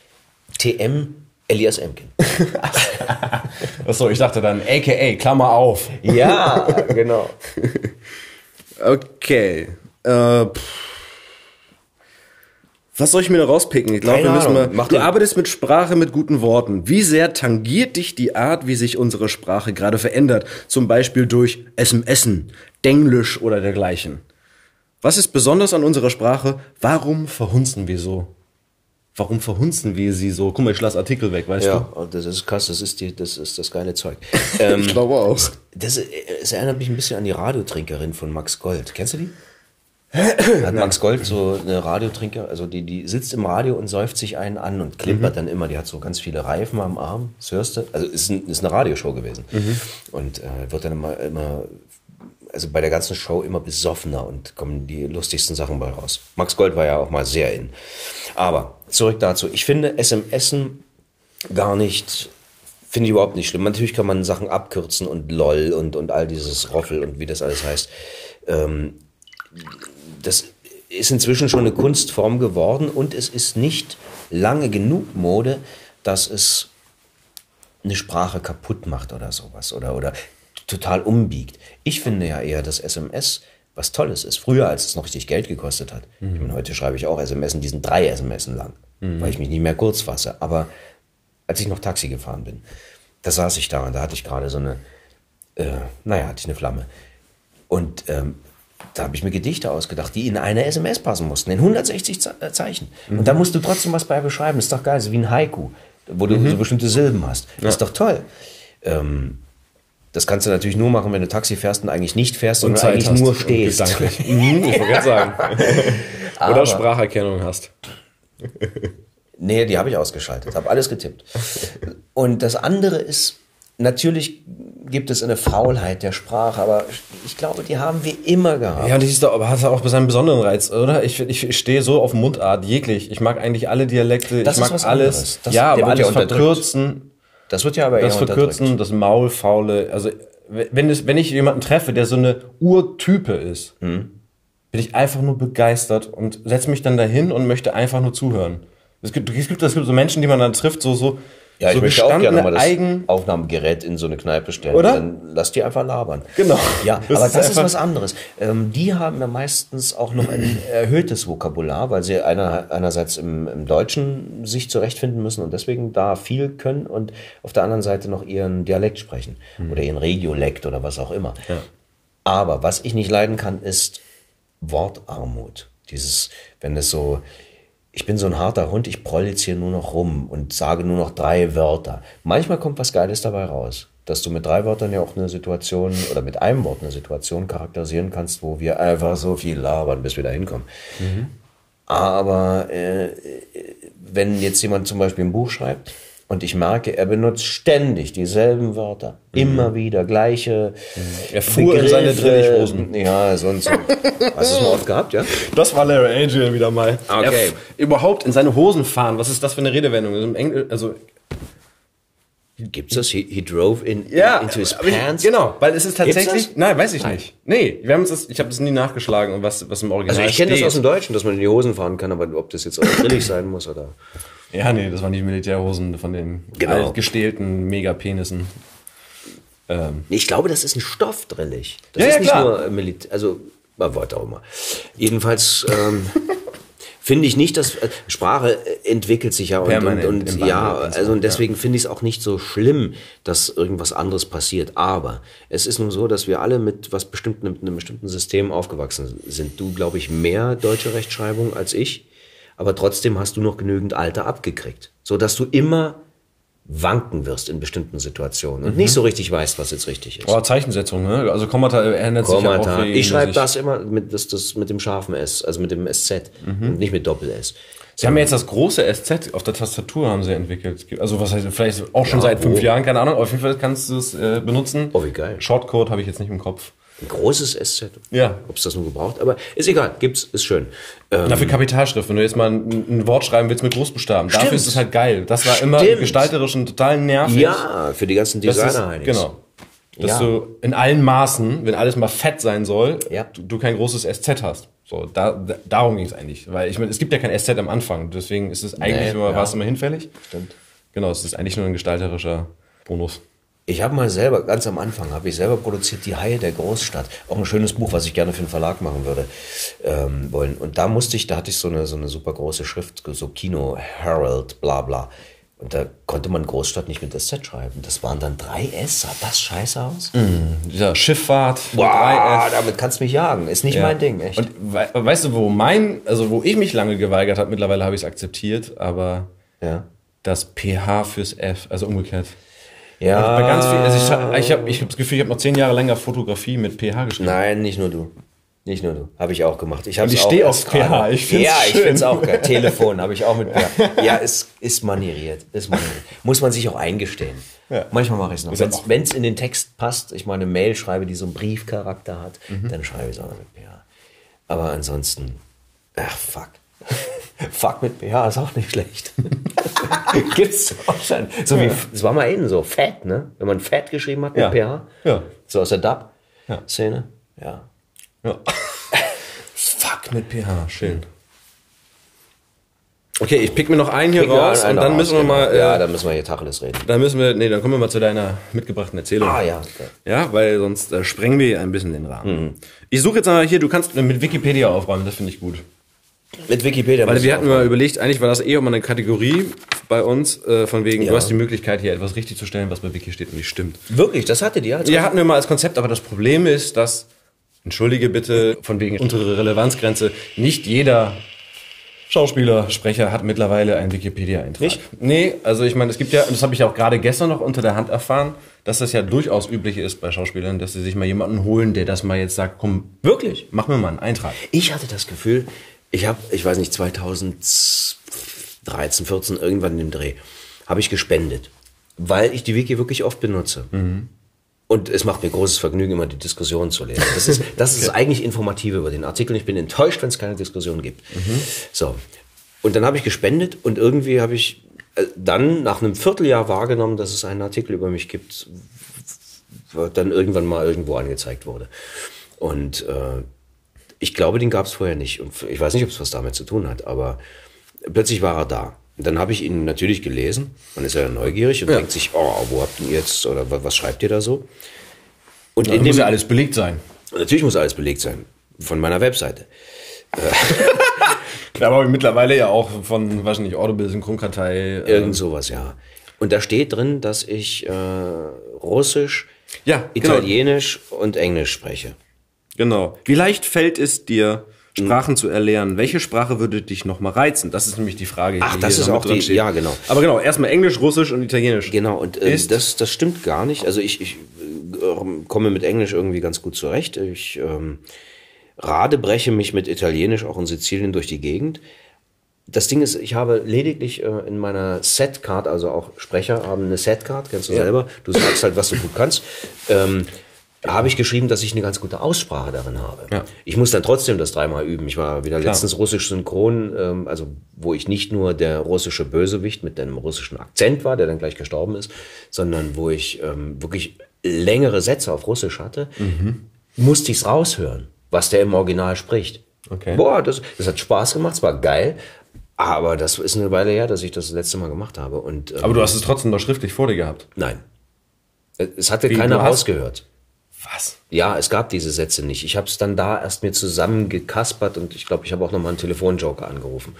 TM Elias Emkin. Achso, ich dachte dann AKA, Klammer auf. Ja, genau. okay. Äh, was soll ich mir da rauspicken? Ich glaube, wir müssen mal. Mach du arbeitest mit Sprache mit guten Worten. Wie sehr tangiert dich die Art, wie sich unsere Sprache gerade verändert? Zum Beispiel durch SMSen, Denglisch oder dergleichen. Was ist besonders an unserer Sprache? Warum verhunzen wir so? Warum verhunzen wir sie so? Guck mal, ich lasse Artikel weg, weißt ja, du? Ja, das ist krass, das ist, die, das, ist das geile Zeug. Ähm, ich glaube auch. Das, das erinnert mich ein bisschen an die Radiotrinkerin von Max Gold. Kennst du die? Hat Max Gold so eine Radiotrinker, also die, die sitzt im Radio und säuft sich einen an und klimpert mhm. dann immer. Die hat so ganz viele Reifen am Arm, das hörst du. Also ist, ein, ist eine Radioshow gewesen. Mhm. Und äh, wird dann immer, immer, also bei der ganzen Show immer besoffener und kommen die lustigsten Sachen bei raus. Max Gold war ja auch mal sehr in. Aber zurück dazu. Ich finde SMSen gar nicht Finde ich überhaupt nicht schlimm. Natürlich kann man Sachen abkürzen und LOL und, und all dieses Roffel und wie das alles heißt. Ähm, das ist inzwischen schon eine Kunstform geworden und es ist nicht lange genug Mode, dass es eine Sprache kaputt macht oder sowas oder, oder total umbiegt. Ich finde ja eher, dass SMS was Tolles ist. Früher, als es noch richtig Geld gekostet hat. Mhm. Ich meine, heute schreibe ich auch SMS, die sind drei SMS lang, mhm. weil ich mich nicht mehr kurz fasse. Aber als ich noch Taxi gefahren bin, da saß ich da und da hatte ich gerade so eine, äh, naja, hatte ich eine Flamme. Und ähm, da habe ich mir Gedichte ausgedacht, die in eine SMS passen mussten, in 160 äh, Zeichen. Mhm. Und da musst du trotzdem was bei beschreiben. Das ist doch geil, so wie ein Haiku, wo du mhm. so bestimmte Silben hast. Das ja. ist doch toll. Ähm, das kannst du natürlich nur machen, wenn du Taxi fährst und eigentlich nicht fährst und, und eigentlich nur stehst. mhm, ich wollte sagen. Oder Spracherkennung hast. nee, die habe ich ausgeschaltet, habe alles getippt. Und das andere ist, natürlich gibt es eine Faulheit der Sprache, aber ich glaube, die haben wir immer gehabt. Ja, und das ist doch, aber hat auch seinen besonderen Reiz, oder? Ich, ich, ich stehe so auf Mundart, jeglich. Ich mag eigentlich alle Dialekte, das ich mag alles. ja, aber alles ja verkürzen. Das wird ja aber Das Verkürzen, das Maulfaule, also wenn, es, wenn ich jemanden treffe, der so eine Urtype ist, hm. bin ich einfach nur begeistert und setze mich dann dahin und möchte einfach nur zuhören. Es gibt, es gibt, es gibt so Menschen, die man dann trifft, so, so, ja, so ich möchte auch gerne mal das Eigen Aufnahmegerät in so eine Kneipe stellen. Oder? Dann lass die einfach labern. Genau. Ja, das aber ist das ist was anderes. Ähm, die haben ja meistens auch noch ein erhöhtes Vokabular, weil sie einer, einerseits im, im Deutschen sich zurechtfinden müssen und deswegen da viel können und auf der anderen Seite noch ihren Dialekt sprechen mhm. oder ihren Regiolekt oder was auch immer. Ja. Aber was ich nicht leiden kann, ist Wortarmut. Dieses, wenn es so ich bin so ein harter Hund, ich proll jetzt hier nur noch rum und sage nur noch drei Wörter. Manchmal kommt was Geiles dabei raus, dass du mit drei Wörtern ja auch eine Situation oder mit einem Wort eine Situation charakterisieren kannst, wo wir einfach so viel labern, bis wir da hinkommen. Mhm. Aber äh, wenn jetzt jemand zum Beispiel ein Buch schreibt und ich merke, er benutzt ständig dieselben Wörter. Mhm. Immer wieder gleiche. Mhm. Er fuhr Begriffe, in seine Drillichhosen. Ja, sonst. Hast du es mal oft gehabt, ja? Das war Larry Angel wieder mal. Okay. Er überhaupt in seine Hosen fahren. Was ist das für eine Redewendung? Also, also Gibt's das? He, he drove in, ja, into his pants? genau, weil es ist tatsächlich. Nein, weiß ich nein. nicht. Nee, wir haben das, ich habe das nie nachgeschlagen, was, was im Original Also ich kenne das aus dem Deutschen, dass man in die Hosen fahren kann, aber ob das jetzt auch drillig sein muss oder. Ja, nee, das waren die Militärhosen von den genau. gestählten Megapenissen. Ähm. Ich glaube, das ist ein Stoff drillig. Das ja, ist ja, nicht klar. nur Militär, also, warte auch mal. Jedenfalls, ähm, finde ich nicht, dass äh, Sprache entwickelt sich ja und, und, und ja, also und deswegen finde ich es auch nicht so schlimm, dass irgendwas anderes passiert. Aber es ist nun so, dass wir alle mit was bestimmten, mit einem bestimmten System aufgewachsen sind. Du, glaube ich, mehr deutsche Rechtschreibung als ich aber trotzdem hast du noch genügend Alter abgekriegt, so dass du immer wanken wirst in bestimmten Situationen und mhm. nicht so richtig weißt, was jetzt richtig ist. Oh, Zeichensetzung, ne? Also Kommata ändert Kommata. sich ja auch Ich schreibe das immer mit, das, das mit dem scharfen S, also mit dem SZ mhm. und nicht mit Doppel-S. Sie haben ja jetzt das große SZ auf der Tastatur haben sie entwickelt. Also was heißt vielleicht auch schon ja, seit fünf oh. Jahren, keine Ahnung. Auf jeden Fall kannst du es äh, benutzen. Oh, wie geil. Shortcode habe ich jetzt nicht im Kopf. Ein großes SZ. Ja. Ob es das nur gebraucht, aber ist egal, gibt's, ist schön. Ähm, Na, für Kapitalschrift, wenn du jetzt mal ein, ein, Wort schreiben willst mit Großbuchstaben, stimmt. dafür ist es halt geil. Das war immer stimmt. gestalterisch und total nervig. Ja, für die ganzen designer ist, Genau. Dass ja. du in allen Maßen, wenn alles mal fett sein soll, ja. du, du, kein großes SZ hast. So, da, da darum ging es eigentlich. Weil ich meine, es gibt ja kein SZ am Anfang, deswegen ist es eigentlich nee, immer, ja. war es immer hinfällig. Stimmt. Genau, es ist eigentlich nur ein gestalterischer Bonus. Ich habe mal selber, ganz am Anfang, habe ich selber produziert Die Haie der Großstadt. Auch ein schönes Buch, was ich gerne für einen Verlag machen würde ähm, wollen. Und da musste ich, da hatte ich so eine, so eine super große Schrift, so Kino, Herald, bla bla. Und da konnte man Großstadt nicht mit SZ schreiben. Das waren dann 3S. Sah das scheiße aus? Mm, dieser Schifffahrt. Wow, damit kannst du mich jagen. Ist nicht ja. mein Ding, echt. Und we weißt du, wo mein, also wo ich mich lange geweigert habe, mittlerweile habe ich es akzeptiert, aber ja. das PH fürs F, also umgekehrt. Ja. Bei ganz viel, also ich, ich habe ich hab das Gefühl, ich habe noch zehn Jahre länger Fotografie mit PH geschrieben. Nein, nicht nur du. Nicht nur du. Habe ich auch gemacht. Ich, ich stehe auf PH. Ich find's ja, ich finde es auch geil. Telefon habe ich auch mit PH. Ja, es ist manieriert. Ist manieriert. Muss man sich auch eingestehen. Ja. Manchmal mache ich es noch. Wenn es in den Text passt, ich mal eine Mail schreibe, die so einen Briefcharakter hat, mhm. dann schreibe ich es auch noch mit PH. Aber ansonsten, ach fuck. Fuck mit PH ist auch nicht schlecht. Gibt's auch schon. So wie, es war mal eben so, Fat, ne? Wenn man Fat geschrieben hat mit ja. PH. Ja. So aus der Dub-Szene. Ja. ja. Fuck mit PH, schön. Okay, ich pick mir noch einen hier pick raus einen und dann müssen wir mal. Äh, ja, dann müssen wir hier Tacheles reden. Dann müssen wir, nee, dann kommen wir mal zu deiner mitgebrachten Erzählung. Ah ja. Okay. Ja, weil sonst äh, sprengen wir ein bisschen den Rahmen. Mhm. Ich suche jetzt mal hier, du kannst mit Wikipedia aufräumen, das finde ich gut. Mit Wikipedia. Weil wir hatten mal überlegt, eigentlich war das eher mal eine Kategorie bei uns, äh, von wegen, ja. du hast die Möglichkeit, hier etwas richtig zu stellen, was bei Wiki steht und nicht stimmt. Wirklich, das hattet ihr als Ja, hatten wir mal als Konzept, aber das Problem ist, dass, entschuldige bitte, von wegen untere Relevanzgrenze, nicht jeder Schauspieler, Sprecher hat mittlerweile einen Wikipedia-Eintrag. Nee, also ich meine, es gibt ja, das habe ich auch gerade gestern noch unter der Hand erfahren, dass das ja durchaus üblich ist bei Schauspielern, dass sie sich mal jemanden holen, der das mal jetzt sagt, komm, wirklich, mach mir mal einen Eintrag. Ich hatte das Gefühl, ich habe, ich weiß nicht, 2013, 14, irgendwann in dem Dreh, habe ich gespendet, weil ich die Wiki wirklich oft benutze. Mhm. Und es macht mir großes Vergnügen, immer die Diskussion zu lesen. Das ist, das ist eigentlich informativ über den Artikel. Ich bin enttäuscht, wenn es keine Diskussion gibt. Mhm. So. Und dann habe ich gespendet und irgendwie habe ich äh, dann nach einem Vierteljahr wahrgenommen, dass es einen Artikel über mich gibt, dann irgendwann mal irgendwo angezeigt wurde. Und äh, ich glaube, den gab es vorher nicht. Und ich weiß nicht, ob es was damit zu tun hat, aber plötzlich war er da. Und dann habe ich ihn natürlich gelesen. Man ist ja neugierig und ja. denkt sich, oh, wo habt ihr jetzt oder was schreibt ihr da so? Und ja, in muss ja alles belegt sein. Natürlich muss alles belegt sein. Von meiner Webseite. Klar, aber mittlerweile ja auch von, weiß nicht, Audible, Synchronkartei. Äh Irgend sowas, ja. Und da steht drin, dass ich äh, Russisch, ja, genau. Italienisch genau. und Englisch spreche. Genau. Wie leicht fällt es dir, Sprachen zu erlernen? Welche Sprache würde dich noch mal reizen? Das ist nämlich die Frage. Ach, das ist auch die, steht. ja, genau. Aber genau, erstmal Englisch, Russisch und Italienisch. Genau, und äh, das, das stimmt gar nicht. Also ich, ich äh, komme mit Englisch irgendwie ganz gut zurecht. Ich ähm, radebreche mich mit Italienisch auch in Sizilien durch die Gegend. Das Ding ist, ich habe lediglich äh, in meiner Setcard, also auch Sprecher haben eine Setcard, kennst du ja. selber. Du sagst halt, was du gut kannst. Ähm, habe ich geschrieben, dass ich eine ganz gute Aussprache darin habe. Ja. Ich muss dann trotzdem das dreimal üben. Ich war wieder letztens Klar. russisch synchron, ähm, also wo ich nicht nur der russische Bösewicht mit einem russischen Akzent war, der dann gleich gestorben ist, sondern wo ich ähm, wirklich längere Sätze auf Russisch hatte, mhm. musste ich es raushören, was der im Original spricht. Okay. Boah, das, das hat Spaß gemacht, es war geil, aber das ist eine Weile her, dass ich das, das letzte Mal gemacht habe. Und, ähm, aber du hast es trotzdem noch schriftlich vor dir gehabt? Nein. Es hatte Wie, keiner rausgehört. Was? Ja, es gab diese Sätze nicht. Ich habe es dann da erst mir zusammengekaspert und ich glaube, ich habe auch nochmal einen Telefonjoker angerufen.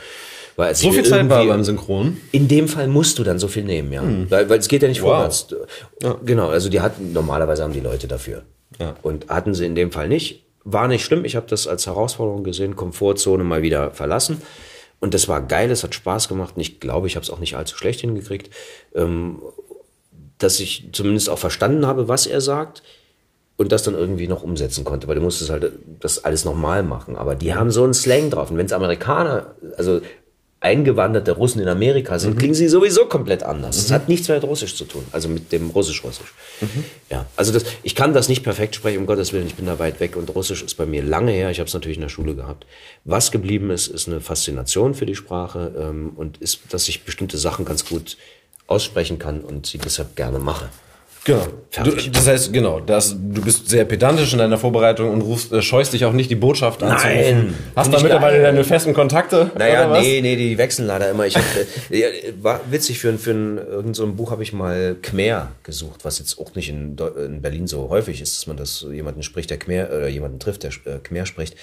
Weil so viel Zeit war beim Synchron? In dem Fall musst du dann so viel nehmen, ja. Hm. Weil, weil es geht ja nicht wow. vorwärts. Ja. Genau, also die hatten, normalerweise haben die Leute dafür. Ja. Und hatten sie in dem Fall nicht. War nicht schlimm, ich habe das als Herausforderung gesehen, Komfortzone mal wieder verlassen. Und das war geil, es hat Spaß gemacht und ich glaube, ich habe es auch nicht allzu schlecht hingekriegt. Ähm, dass ich zumindest auch verstanden habe, was er sagt und das dann irgendwie noch umsetzen konnte, weil du musstest halt das alles nochmal machen. Aber die haben so einen Slang drauf. Und wenn es Amerikaner, also eingewanderte Russen in Amerika sind, mhm. klingen sie sowieso komplett anders. Das mhm. hat nichts mehr mit Russisch zu tun, also mit dem Russisch-Russisch. Mhm. Ja, also das, ich kann das nicht perfekt sprechen, um Gottes Willen, ich bin da weit weg und Russisch ist bei mir lange her, ich habe es natürlich in der Schule gehabt. Was geblieben ist, ist eine Faszination für die Sprache ähm, und ist, dass ich bestimmte Sachen ganz gut aussprechen kann und sie deshalb gerne mache. Genau. Du, das heißt, genau, das, du bist sehr pedantisch in deiner Vorbereitung und rufst, äh, scheust dich auch nicht, die Botschaft anzurufen. Hast du mittlerweile deine festen Kontakte? Naja, nee, nee, die wechseln leider immer. Ich hab, äh, war witzig, für, für ein, irgend so ein Buch habe ich mal Khmer gesucht, was jetzt auch nicht in, in, Berlin so häufig ist, dass man das jemanden spricht, der Khmer, oder jemanden trifft, der äh, Khmer spricht.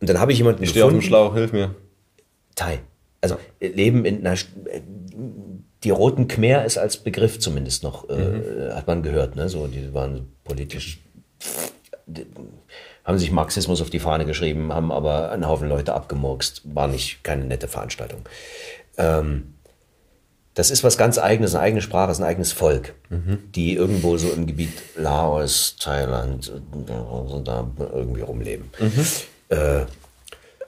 Und dann habe ich jemanden ich gefunden. Ich stehe auf dem Schlauch, hilf mir. Thai. Also Leben in einer die Roten Khmer ist als Begriff zumindest noch, äh, mhm. hat man gehört, ne? So, die waren politisch, die, haben sich Marxismus auf die Fahne geschrieben, haben aber einen Haufen Leute abgemurkst. War nicht keine nette Veranstaltung. Ähm, das ist was ganz eigenes, eine eigene Sprache, ist ein eigenes Volk, mhm. die irgendwo so im Gebiet Laos, Thailand, äh, da irgendwie rumleben. Mhm. Äh,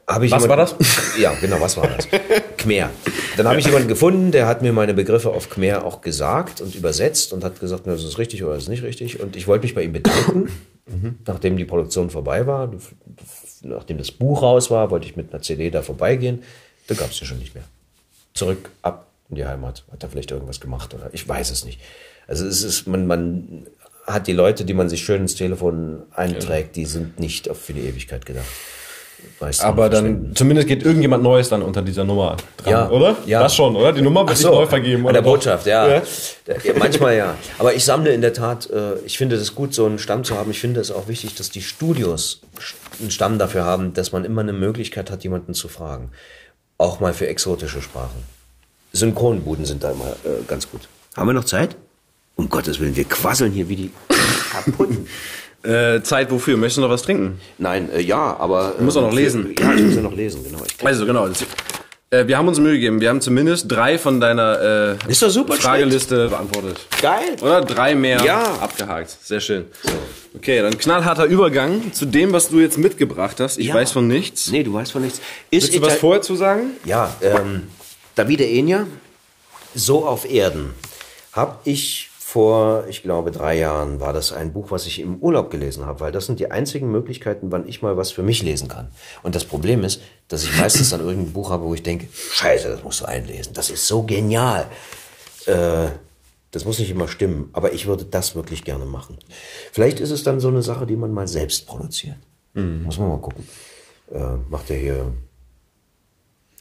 was jemanden, war das? Ja, genau, was war das? Khmer. Dann habe ich jemanden gefunden, der hat mir meine Begriffe auf Khmer auch gesagt und übersetzt und hat gesagt, das ist richtig oder das ist nicht richtig. Und ich wollte mich bei ihm bedanken, mhm. nachdem die Produktion vorbei war, nachdem das Buch raus war, wollte ich mit einer CD da vorbeigehen. Da gab es ja schon nicht mehr. Zurück, ab in die Heimat. Hat er vielleicht irgendwas gemacht oder ich weiß es nicht. Also es ist, man, man hat die Leute, die man sich schön ins Telefon einträgt, die sind nicht für die Ewigkeit gedacht. Weiß aber dann, zumindest geht irgendjemand Neues dann unter dieser Nummer dran, ja, oder? Ja. Das schon, oder? Die Nummer wird so, neu vergeben. Bei der Botschaft, ja. ja. ja. Manchmal ja. Aber ich sammle in der Tat, äh, ich finde es gut, so einen Stamm zu haben. Ich finde es auch wichtig, dass die Studios einen Stamm dafür haben, dass man immer eine Möglichkeit hat, jemanden zu fragen. Auch mal für exotische Sprachen. Synchronbuden sind da immer äh, ganz gut. Haben wir noch Zeit? Um Gottes Willen, wir quasseln hier wie die kaputten. Äh, Zeit wofür? Möchtest du noch was trinken? Nein, äh, ja, aber. Du musst auch noch äh, lesen. Ja, ich muss ja noch lesen, genau. also, genau. Äh, wir haben uns Mühe gegeben. Wir haben zumindest drei von deiner äh, Ist doch super Frageliste schlecht. beantwortet. Geil. Oder drei mehr ja. abgehakt. Sehr schön. So. Okay, dann knallharter Übergang zu dem, was du jetzt mitgebracht hast. Ich ja. weiß von nichts. Nee, du weißt von nichts. Ist Willst du was vorher zu sagen? Ja, ähm, Davide Enya, So auf Erden, habe ich vor, ich glaube, drei Jahren war das ein Buch, was ich im Urlaub gelesen habe, weil das sind die einzigen Möglichkeiten, wann ich mal was für mich lesen kann. Und das Problem ist, dass ich meistens dann irgendein Buch habe, wo ich denke, scheiße, das musst du einlesen, das ist so genial. Äh, das muss nicht immer stimmen, aber ich würde das wirklich gerne machen. Vielleicht ist es dann so eine Sache, die man mal selbst produziert. Mhm. Muss man mal gucken. Äh, macht der hier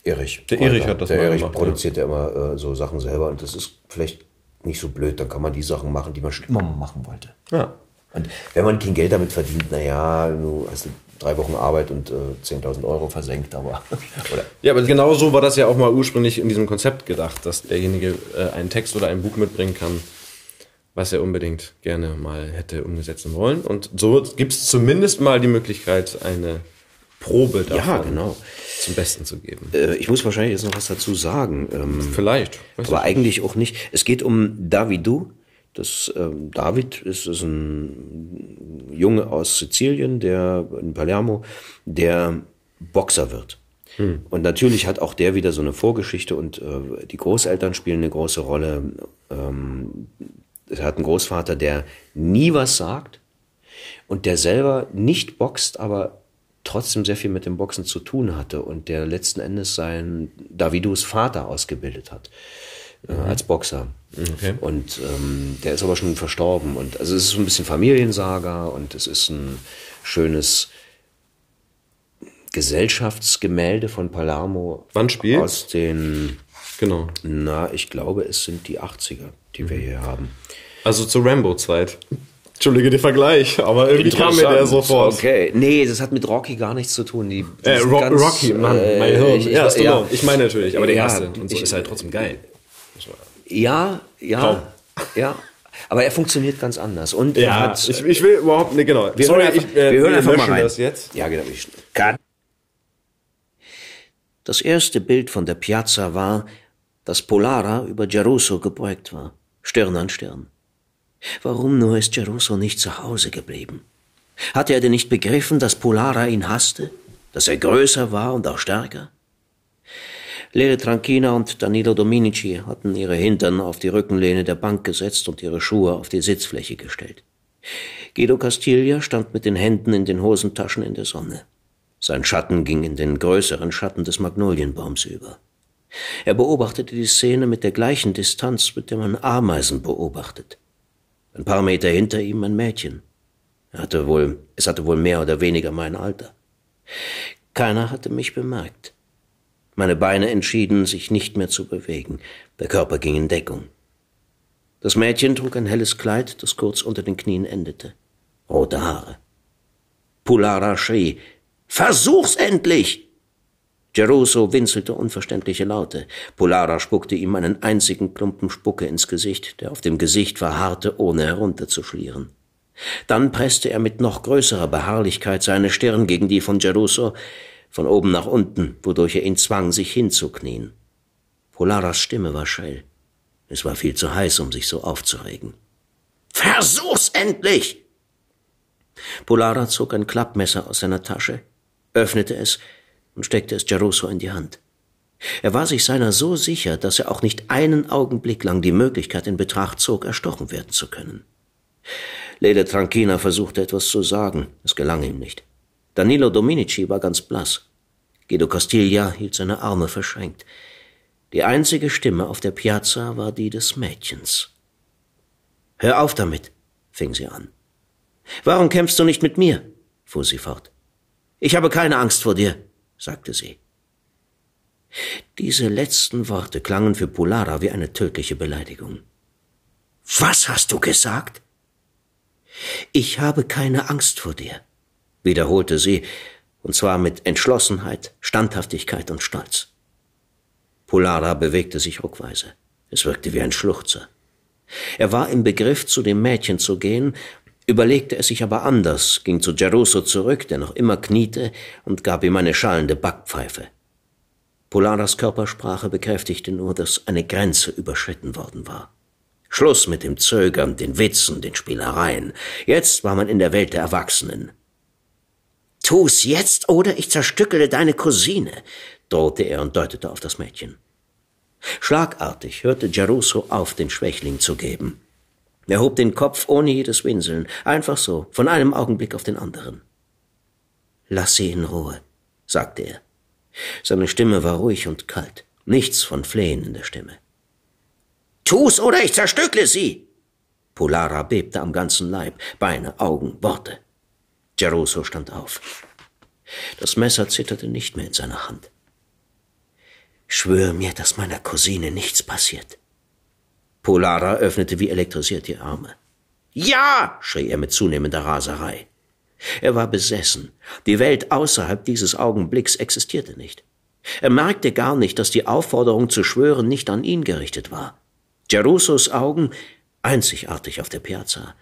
Erich. Der Erich hat das Der Erich gemacht, produziert ja immer äh, so Sachen selber und das ist vielleicht nicht so blöd, dann kann man die Sachen machen, die man schon immer machen wollte. Ja. Und wenn man kein Geld damit verdient, naja, du hast drei Wochen Arbeit und äh, 10.000 Euro versenkt, aber. Oder? Ja, aber genau so war das ja auch mal ursprünglich in diesem Konzept gedacht, dass derjenige äh, einen Text oder ein Buch mitbringen kann, was er unbedingt gerne mal hätte umgesetzen wollen. Und so gibt es zumindest mal die Möglichkeit, eine Probe davon ja, genau. zum Besten zu geben. Äh, ich muss wahrscheinlich jetzt noch was dazu sagen. Ähm, Vielleicht. Aber eigentlich auch nicht. Es geht um Davidu. Das, ähm, David ist, ist ein Junge aus Sizilien, der in Palermo, der Boxer wird. Hm. Und natürlich hat auch der wieder so eine Vorgeschichte und äh, die Großeltern spielen eine große Rolle. Ähm, er hat einen Großvater, der nie was sagt und der selber nicht boxt, aber trotzdem sehr viel mit dem Boxen zu tun hatte und der letzten Endes seinen Davidus Vater ausgebildet hat äh, mhm. als Boxer. Okay. Und ähm, der ist aber schon verstorben. Und also es ist so ein bisschen Familiensaga und es ist ein schönes Gesellschaftsgemälde von Palermo. Wann spielt? Aus den. Genau. Na, ich glaube, es sind die 80er, die mhm. wir hier haben. Also zur Rambo-Zeit. Entschuldige den Vergleich, aber irgendwie kam mir der sofort. Okay, nee, das hat mit Rocky gar nichts zu tun. Die, die äh, Ro ganz, Rocky, Mann, äh, mein Hirn. Ich, ich, ja, ja, ich meine natürlich, aber der ja, erste und so ich, ist halt trotzdem geil. Ja, ja, Kaum. ja. Aber er funktioniert ganz anders. Und ja, hat, ich, ich, will überhaupt, ne, genau. Wir Sorry, hören einfach, ich, äh, wir hören einfach mal rein. das jetzt. Ja, genau. Ich, das erste Bild von der Piazza war, dass Polara über Geruso gebeugt war, Stirn an Stirn. Warum nur ist Geruso nicht zu Hause geblieben? Hatte er denn nicht begriffen, dass Polara ihn hasste? Dass er größer war und auch stärker? Lele Tranchina und Danilo Dominici hatten ihre Hintern auf die Rückenlehne der Bank gesetzt und ihre Schuhe auf die Sitzfläche gestellt. Guido Castiglia stand mit den Händen in den Hosentaschen in der Sonne. Sein Schatten ging in den größeren Schatten des Magnolienbaums über. Er beobachtete die Szene mit der gleichen Distanz, mit der man Ameisen beobachtet. Ein paar Meter hinter ihm ein Mädchen. Er hatte wohl, es hatte wohl mehr oder weniger mein Alter. Keiner hatte mich bemerkt. Meine Beine entschieden, sich nicht mehr zu bewegen. Der Körper ging in Deckung. Das Mädchen trug ein helles Kleid, das kurz unter den Knien endete. Rote Haare. Pulara schrie, Versuch's endlich! Geruso winselte unverständliche Laute. Pulara spuckte ihm einen einzigen Klumpen Spucke ins Gesicht, der auf dem Gesicht verharrte, ohne herunterzuschlieren. Dann presste er mit noch größerer Beharrlichkeit seine Stirn gegen die von Geruso, von oben nach unten, wodurch er ihn zwang, sich hinzuknien. Polaras Stimme war schell. Es war viel zu heiß, um sich so aufzuregen. Versuch's endlich! Polara zog ein Klappmesser aus seiner Tasche, öffnete es und steckte es Geruso in die Hand. Er war sich seiner so sicher, dass er auch nicht einen Augenblick lang die Möglichkeit in Betracht zog, erstochen werden zu können. Lede Tranquina versuchte etwas zu sagen, es gelang ihm nicht. Danilo Dominici war ganz blass. Guido Castiglia hielt seine Arme verschränkt. Die einzige Stimme auf der Piazza war die des Mädchens. Hör auf damit, fing sie an. Warum kämpfst du nicht mit mir? fuhr sie fort. Ich habe keine Angst vor dir, sagte sie. Diese letzten Worte klangen für Polara wie eine tödliche Beleidigung. Was hast du gesagt? Ich habe keine Angst vor dir, wiederholte sie, und zwar mit Entschlossenheit, Standhaftigkeit und Stolz. Polara bewegte sich ruckweise. Es wirkte wie ein Schluchzer. Er war im Begriff, zu dem Mädchen zu gehen, überlegte es sich aber anders, ging zu Geruso zurück, der noch immer kniete, und gab ihm eine schallende Backpfeife. Polaras Körpersprache bekräftigte nur, dass eine Grenze überschritten worden war. Schluss mit dem Zögern, den Witzen, den Spielereien. Jetzt war man in der Welt der Erwachsenen. Tu's jetzt, oder ich zerstückele deine Cousine, drohte er und deutete auf das Mädchen. Schlagartig hörte Geruso auf, den Schwächling zu geben. Er hob den Kopf ohne jedes Winseln, einfach so, von einem Augenblick auf den anderen. Lass sie in Ruhe, sagte er. Seine Stimme war ruhig und kalt, nichts von Flehen in der Stimme. Tu's oder ich zerstückle sie! Polara bebte am ganzen Leib, Beine, Augen, Worte. Geruso stand auf. Das Messer zitterte nicht mehr in seiner Hand. Schwör mir, dass meiner Cousine nichts passiert. Polara öffnete wie elektrisiert die Arme. Ja! schrie er mit zunehmender Raserei. Er war besessen. Die Welt außerhalb dieses Augenblicks existierte nicht. Er merkte gar nicht, dass die Aufforderung zu schwören nicht an ihn gerichtet war. Gerusos Augen, einzigartig auf der Piazza,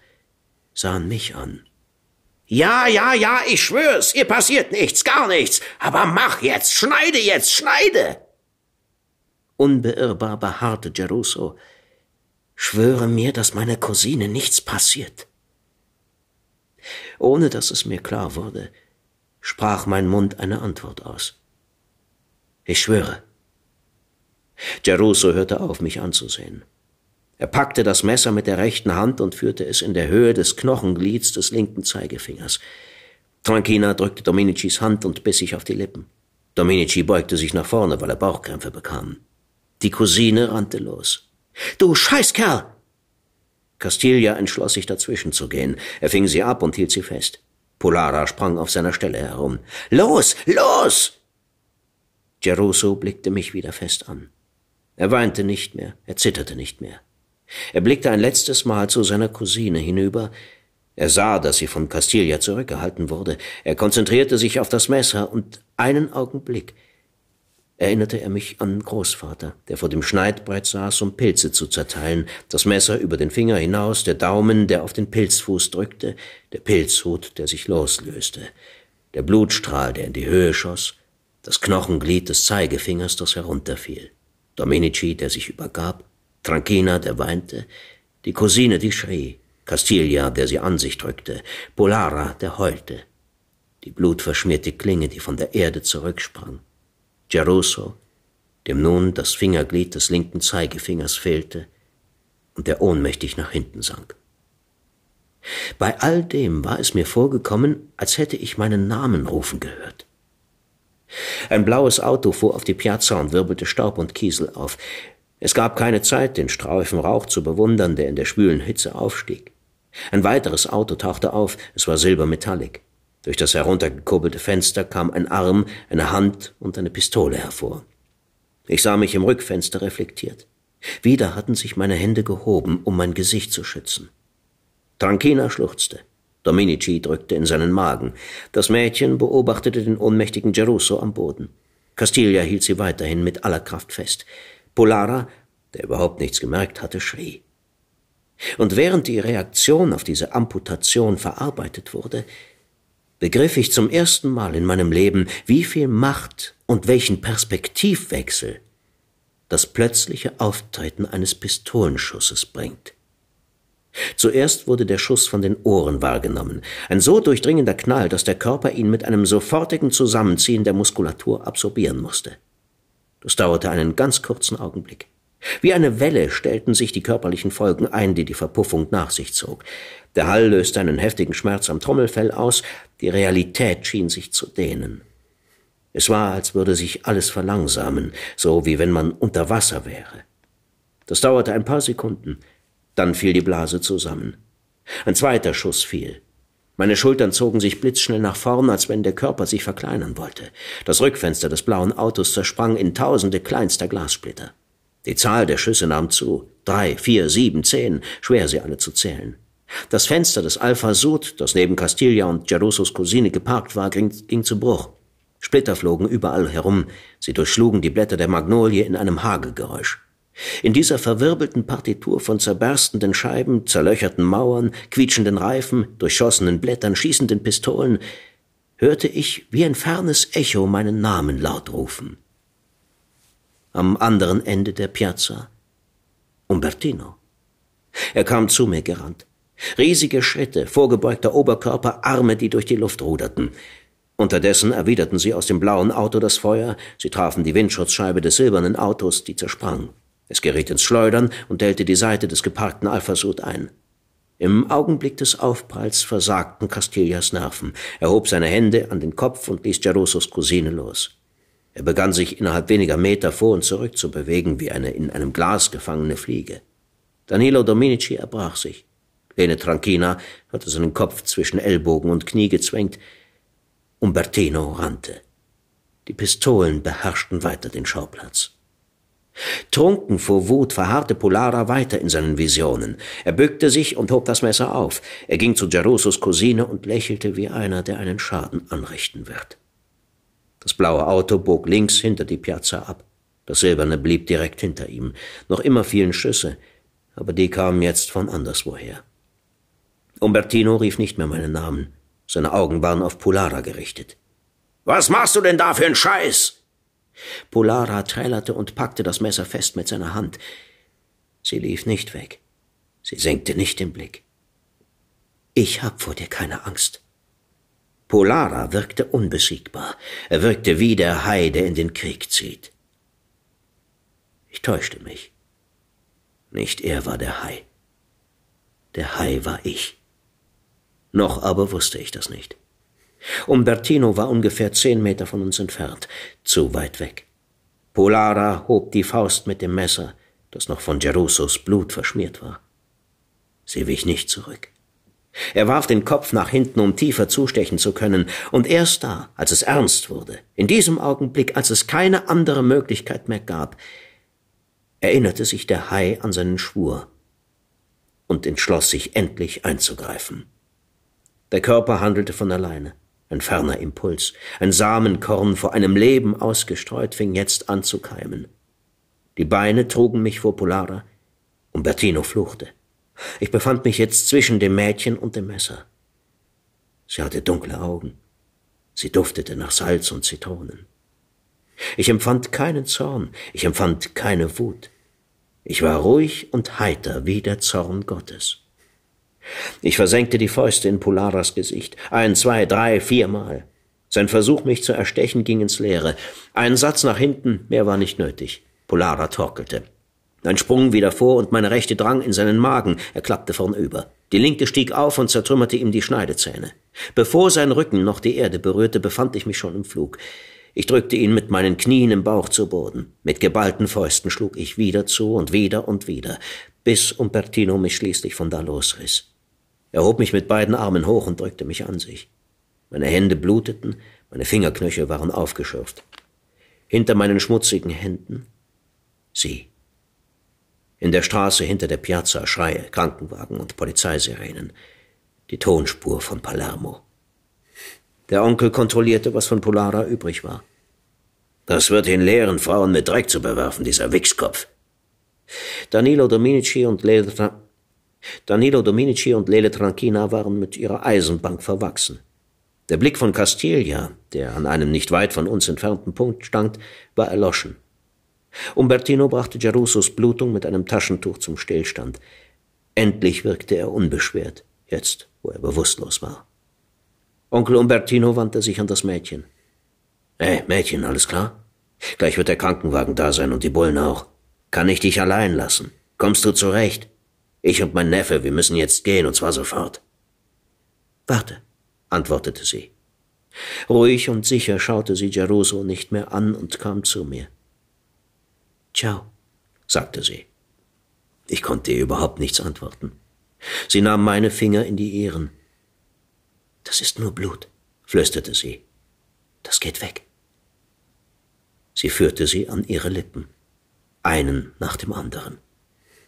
sahen mich an. Ja, ja, ja, ich schwör's, ihr passiert nichts, gar nichts. Aber mach jetzt, schneide jetzt, schneide! Unbeirrbar beharrte Geruso. Schwöre mir, dass meiner Cousine nichts passiert. Ohne dass es mir klar wurde, sprach mein Mund eine Antwort aus. Ich schwöre. Geruso hörte auf, mich anzusehen. Er packte das Messer mit der rechten Hand und führte es in der Höhe des Knochenglieds des linken Zeigefingers. Tranquina drückte Dominicis Hand und biss sich auf die Lippen. Dominici beugte sich nach vorne, weil er Bauchkrämpfe bekam. Die Cousine rannte los. Du Scheißkerl! Castilla entschloss sich dazwischen zu gehen. Er fing sie ab und hielt sie fest. Polara sprang auf seiner Stelle herum. Los, los! Geruso blickte mich wieder fest an. Er weinte nicht mehr, er zitterte nicht mehr. Er blickte ein letztes Mal zu seiner Cousine hinüber. Er sah, dass sie von Castilla zurückgehalten wurde. Er konzentrierte sich auf das Messer und einen Augenblick erinnerte er mich an Großvater, der vor dem Schneidbrett saß, um Pilze zu zerteilen, das Messer über den Finger hinaus, der Daumen, der auf den Pilzfuß drückte, der Pilzhut, der sich loslöste, der Blutstrahl, der in die Höhe schoss, das Knochenglied des Zeigefingers, das herunterfiel, Dominici, der sich übergab, Tranquina, der weinte, die Cousine, die schrie, Castilla, der sie an sich drückte, Polara, der heulte, die blutverschmierte Klinge, die von der Erde zurücksprang, Geruso, dem nun das Fingerglied des linken Zeigefingers fehlte und der ohnmächtig nach hinten sank. Bei all dem war es mir vorgekommen, als hätte ich meinen Namen rufen gehört. Ein blaues Auto fuhr auf die Piazza und wirbelte Staub und Kiesel auf. Es gab keine Zeit, den Streifen Rauch zu bewundern, der in der schwülen Hitze aufstieg. Ein weiteres Auto tauchte auf, es war silbermetallig. Durch das heruntergekurbelte Fenster kam ein Arm, eine Hand und eine Pistole hervor. Ich sah mich im Rückfenster reflektiert. Wieder hatten sich meine Hände gehoben, um mein Gesicht zu schützen. Tranquina schluchzte. Dominici drückte in seinen Magen. Das Mädchen beobachtete den ohnmächtigen Gerusso am Boden. Castilla hielt sie weiterhin mit aller Kraft fest. Polara, der überhaupt nichts gemerkt hatte, schrie. Und während die Reaktion auf diese Amputation verarbeitet wurde, begriff ich zum ersten Mal in meinem Leben, wie viel Macht und welchen Perspektivwechsel das plötzliche Auftreten eines Pistolenschusses bringt. Zuerst wurde der Schuss von den Ohren wahrgenommen, ein so durchdringender Knall, dass der Körper ihn mit einem sofortigen Zusammenziehen der Muskulatur absorbieren musste. Das dauerte einen ganz kurzen Augenblick. Wie eine Welle stellten sich die körperlichen Folgen ein, die die Verpuffung nach sich zog. Der Hall löste einen heftigen Schmerz am Trommelfell aus, die Realität schien sich zu dehnen. Es war, als würde sich alles verlangsamen, so wie wenn man unter Wasser wäre. Das dauerte ein paar Sekunden, dann fiel die Blase zusammen. Ein zweiter Schuss fiel. Meine Schultern zogen sich blitzschnell nach vorn, als wenn der Körper sich verkleinern wollte. Das Rückfenster des blauen Autos zersprang in tausende kleinster Glassplitter. Die Zahl der Schüsse nahm zu. Drei, vier, sieben, zehn, schwer sie alle zu zählen. Das Fenster des Alpha Sud, das neben Castilla und Gerussos Cousine geparkt war, ging, ging zu Bruch. Splitter flogen überall herum, sie durchschlugen die Blätter der Magnolie in einem Hagelgeräusch. In dieser verwirbelten Partitur von zerberstenden Scheiben, zerlöcherten Mauern, quietschenden Reifen, durchschossenen Blättern, schießenden Pistolen, hörte ich wie ein fernes Echo meinen Namen laut rufen. Am anderen Ende der Piazza Umbertino. Er kam zu mir gerannt. Riesige Schritte, vorgebeugter Oberkörper, Arme, die durch die Luft ruderten. Unterdessen erwiderten sie aus dem blauen Auto das Feuer, sie trafen die Windschutzscheibe des silbernen Autos, die zersprang. Es geriet ins Schleudern und dellte die Seite des geparkten Alphasud ein. Im Augenblick des Aufpralls versagten Castillas Nerven. Er hob seine Hände an den Kopf und ließ Gerussos Cousine los. Er begann sich innerhalb weniger Meter vor und zurück zu bewegen, wie eine in einem Glas gefangene Fliege. Danilo Dominici erbrach sich. Lene Tranchina hatte seinen Kopf zwischen Ellbogen und Knie gezwängt, Umbertino rannte. Die Pistolen beherrschten weiter den Schauplatz. Trunken vor Wut verharrte Polara weiter in seinen Visionen. Er bückte sich und hob das Messer auf. Er ging zu Gerussos Cousine und lächelte wie einer, der einen Schaden anrichten wird. Das blaue Auto bog links hinter die Piazza ab. Das silberne blieb direkt hinter ihm. Noch immer fielen Schüsse, aber die kamen jetzt von anderswoher. Umbertino rief nicht mehr meinen Namen. Seine Augen waren auf Polara gerichtet. Was machst du denn da für einen Scheiß? Polara trällerte und packte das Messer fest mit seiner Hand. Sie lief nicht weg. Sie senkte nicht den Blick. Ich hab vor dir keine Angst. Polara wirkte unbesiegbar. Er wirkte wie der Hai, der in den Krieg zieht. Ich täuschte mich. Nicht er war der Hai. Der Hai war ich. Noch aber wusste ich das nicht. Umbertino war ungefähr zehn Meter von uns entfernt, zu weit weg. Polara hob die Faust mit dem Messer, das noch von Gerussos Blut verschmiert war. Sie wich nicht zurück. Er warf den Kopf nach hinten, um tiefer zustechen zu können, und erst da, als es ernst wurde, in diesem Augenblick, als es keine andere Möglichkeit mehr gab, erinnerte sich der Hai an seinen Schwur und entschloss sich endlich einzugreifen. Der Körper handelte von alleine. Ein ferner Impuls, ein Samenkorn vor einem Leben ausgestreut, fing jetzt an zu keimen. Die Beine trugen mich vor Polara. Umbertino fluchte. Ich befand mich jetzt zwischen dem Mädchen und dem Messer. Sie hatte dunkle Augen. Sie duftete nach Salz und Zitronen. Ich empfand keinen Zorn, ich empfand keine Wut. Ich war ruhig und heiter wie der Zorn Gottes. Ich versenkte die Fäuste in Polaras Gesicht. Ein, zwei, drei, viermal. Sein Versuch, mich zu erstechen, ging ins Leere. Ein Satz nach hinten, mehr war nicht nötig. Polara torkelte. Ein Sprung wieder vor und meine rechte drang in seinen Magen. Er klappte vornüber. Die linke stieg auf und zertrümmerte ihm die Schneidezähne. Bevor sein Rücken noch die Erde berührte, befand ich mich schon im Flug. Ich drückte ihn mit meinen Knien im Bauch zu Boden. Mit geballten Fäusten schlug ich wieder zu und wieder und wieder, bis Umbertino mich schließlich von da losriss. Er hob mich mit beiden Armen hoch und drückte mich an sich. Meine Hände bluteten, meine Fingerknöchel waren aufgeschürft. Hinter meinen schmutzigen Händen sie. In der Straße hinter der Piazza Schreie, Krankenwagen und Polizeisirenen. Die Tonspur von Palermo. Der Onkel kontrollierte, was von Polara übrig war. Das wird ihn lehren, Frauen mit Dreck zu bewerfen, dieser Wichskopf. Danilo Dominici und Lele, Tra Danilo Dominici und Lele Tranchina waren mit ihrer Eisenbank verwachsen. Der Blick von Castilla, der an einem nicht weit von uns entfernten Punkt stand, war erloschen. Umbertino brachte Gerussos Blutung mit einem Taschentuch zum Stillstand. Endlich wirkte er unbeschwert, jetzt, wo er bewusstlos war. Onkel Umbertino wandte sich an das Mädchen. Hey, Mädchen, alles klar? Gleich wird der Krankenwagen da sein und die Bullen auch. Kann ich dich allein lassen? Kommst du zurecht? Ich und mein Neffe, wir müssen jetzt gehen, und zwar sofort. Warte, antwortete sie. Ruhig und sicher schaute sie Geruso nicht mehr an und kam zu mir. Ciao, sagte sie. Ich konnte ihr überhaupt nichts antworten. Sie nahm meine Finger in die ihren. Das ist nur Blut, flüsterte sie. Das geht weg. Sie führte sie an ihre Lippen, einen nach dem anderen.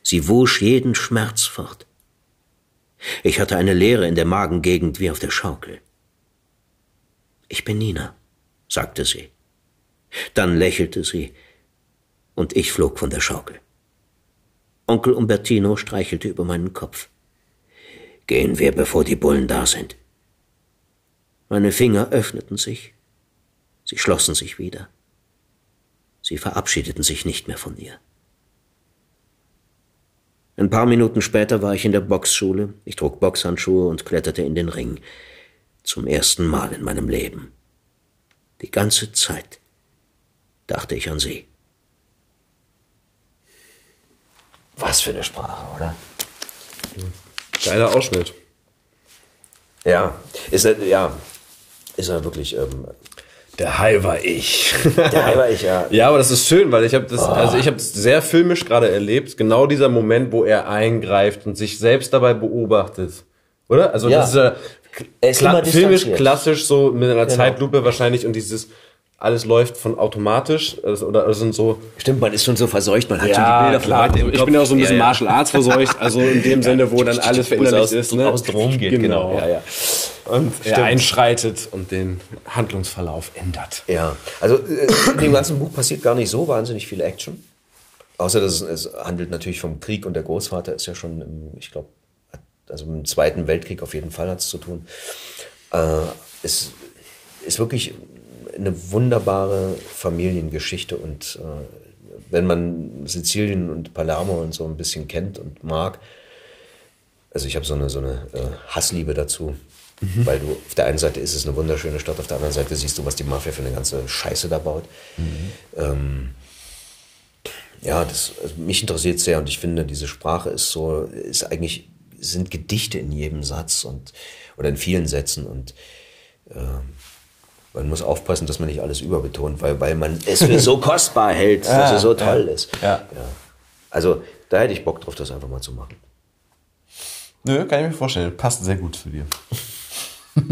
Sie wusch jeden Schmerz fort. Ich hatte eine Leere in der Magengegend wie auf der Schaukel. Ich bin Nina, sagte sie. Dann lächelte sie, und ich flog von der Schaukel. Onkel Umbertino streichelte über meinen Kopf. Gehen wir, bevor die Bullen da sind. Meine Finger öffneten sich, sie schlossen sich wieder. Sie verabschiedeten sich nicht mehr von ihr. Ein paar Minuten später war ich in der Boxschule, ich trug Boxhandschuhe und kletterte in den Ring. Zum ersten Mal in meinem Leben. Die ganze Zeit dachte ich an sie. Was für eine Sprache, oder? Geiler Ausschnitt. Ja, ist er, ja, ist er wirklich. Ähm, der Hai war ich. Der Hai war ich, ja. ja, aber das ist schön, weil ich habe das, oh. also ich habe das sehr filmisch gerade erlebt. Genau dieser Moment, wo er eingreift und sich selbst dabei beobachtet, oder? Also ja. das ist ja kla filmisch klassisch so mit einer genau. Zeitlupe wahrscheinlich und dieses alles läuft von automatisch also, oder also sind so. Stimmt, man ist schon so verseucht, man hat ja, schon die Bilder klar. Von ich bin ja auch so ein bisschen ja, Martial Arts verseucht, also in dem Sinne, wo dann alles verinnerlicht ist, ne? Aus drum geht, genau. genau. Ja, ja. Und er einschreitet und den Handlungsverlauf ändert. Ja, also äh, in dem ganzen Buch passiert gar nicht so wahnsinnig viel Action. Außer dass es, es handelt natürlich vom Krieg und der Großvater ist ja schon, im, ich glaube, also im Zweiten Weltkrieg auf jeden Fall hat es zu tun. Äh, es ist wirklich eine wunderbare Familiengeschichte und äh, wenn man Sizilien und Palermo und so ein bisschen kennt und mag, also ich habe so eine, so eine äh, Hassliebe dazu, mhm. weil du auf der einen Seite ist es eine wunderschöne Stadt, auf der anderen Seite siehst du, was die Mafia für eine ganze Scheiße da baut. Mhm. Ähm, ja, das also mich interessiert sehr und ich finde, diese Sprache ist so, ist eigentlich, sind Gedichte in jedem Satz und oder in vielen Sätzen und ähm, man muss aufpassen, dass man nicht alles überbetont, weil, weil man es für so kostbar hält, ja, dass es so toll ja, ist. Ja. ja. Also da hätte ich Bock drauf, das einfach mal zu machen. Nö, kann ich mir vorstellen. Passt sehr gut zu dir.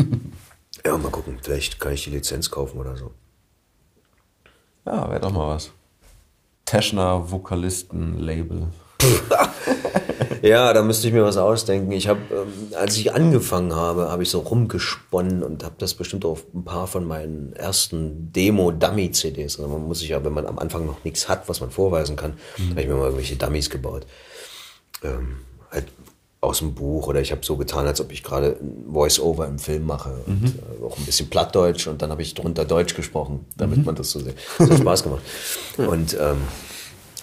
ja, mal gucken. Vielleicht kann ich die Lizenz kaufen oder so. Ja, wäre doch mal was. Teschner Vokalisten Label. Ja, da müsste ich mir was ausdenken. Ich habe, ähm, als ich angefangen habe, habe ich so rumgesponnen und habe das bestimmt auf ein paar von meinen ersten Demo-Dummy-CDs. Also man muss sich ja, wenn man am Anfang noch nichts hat, was man vorweisen kann, mhm. habe ich mir mal irgendwelche Dummies gebaut. Ähm, halt aus dem Buch oder ich habe so getan, als ob ich gerade Voice-Over im Film mache und mhm. äh, auch ein bisschen Plattdeutsch und dann habe ich drunter Deutsch gesprochen, damit mhm. man das so sieht. Das hat Spaß gemacht. Und ähm,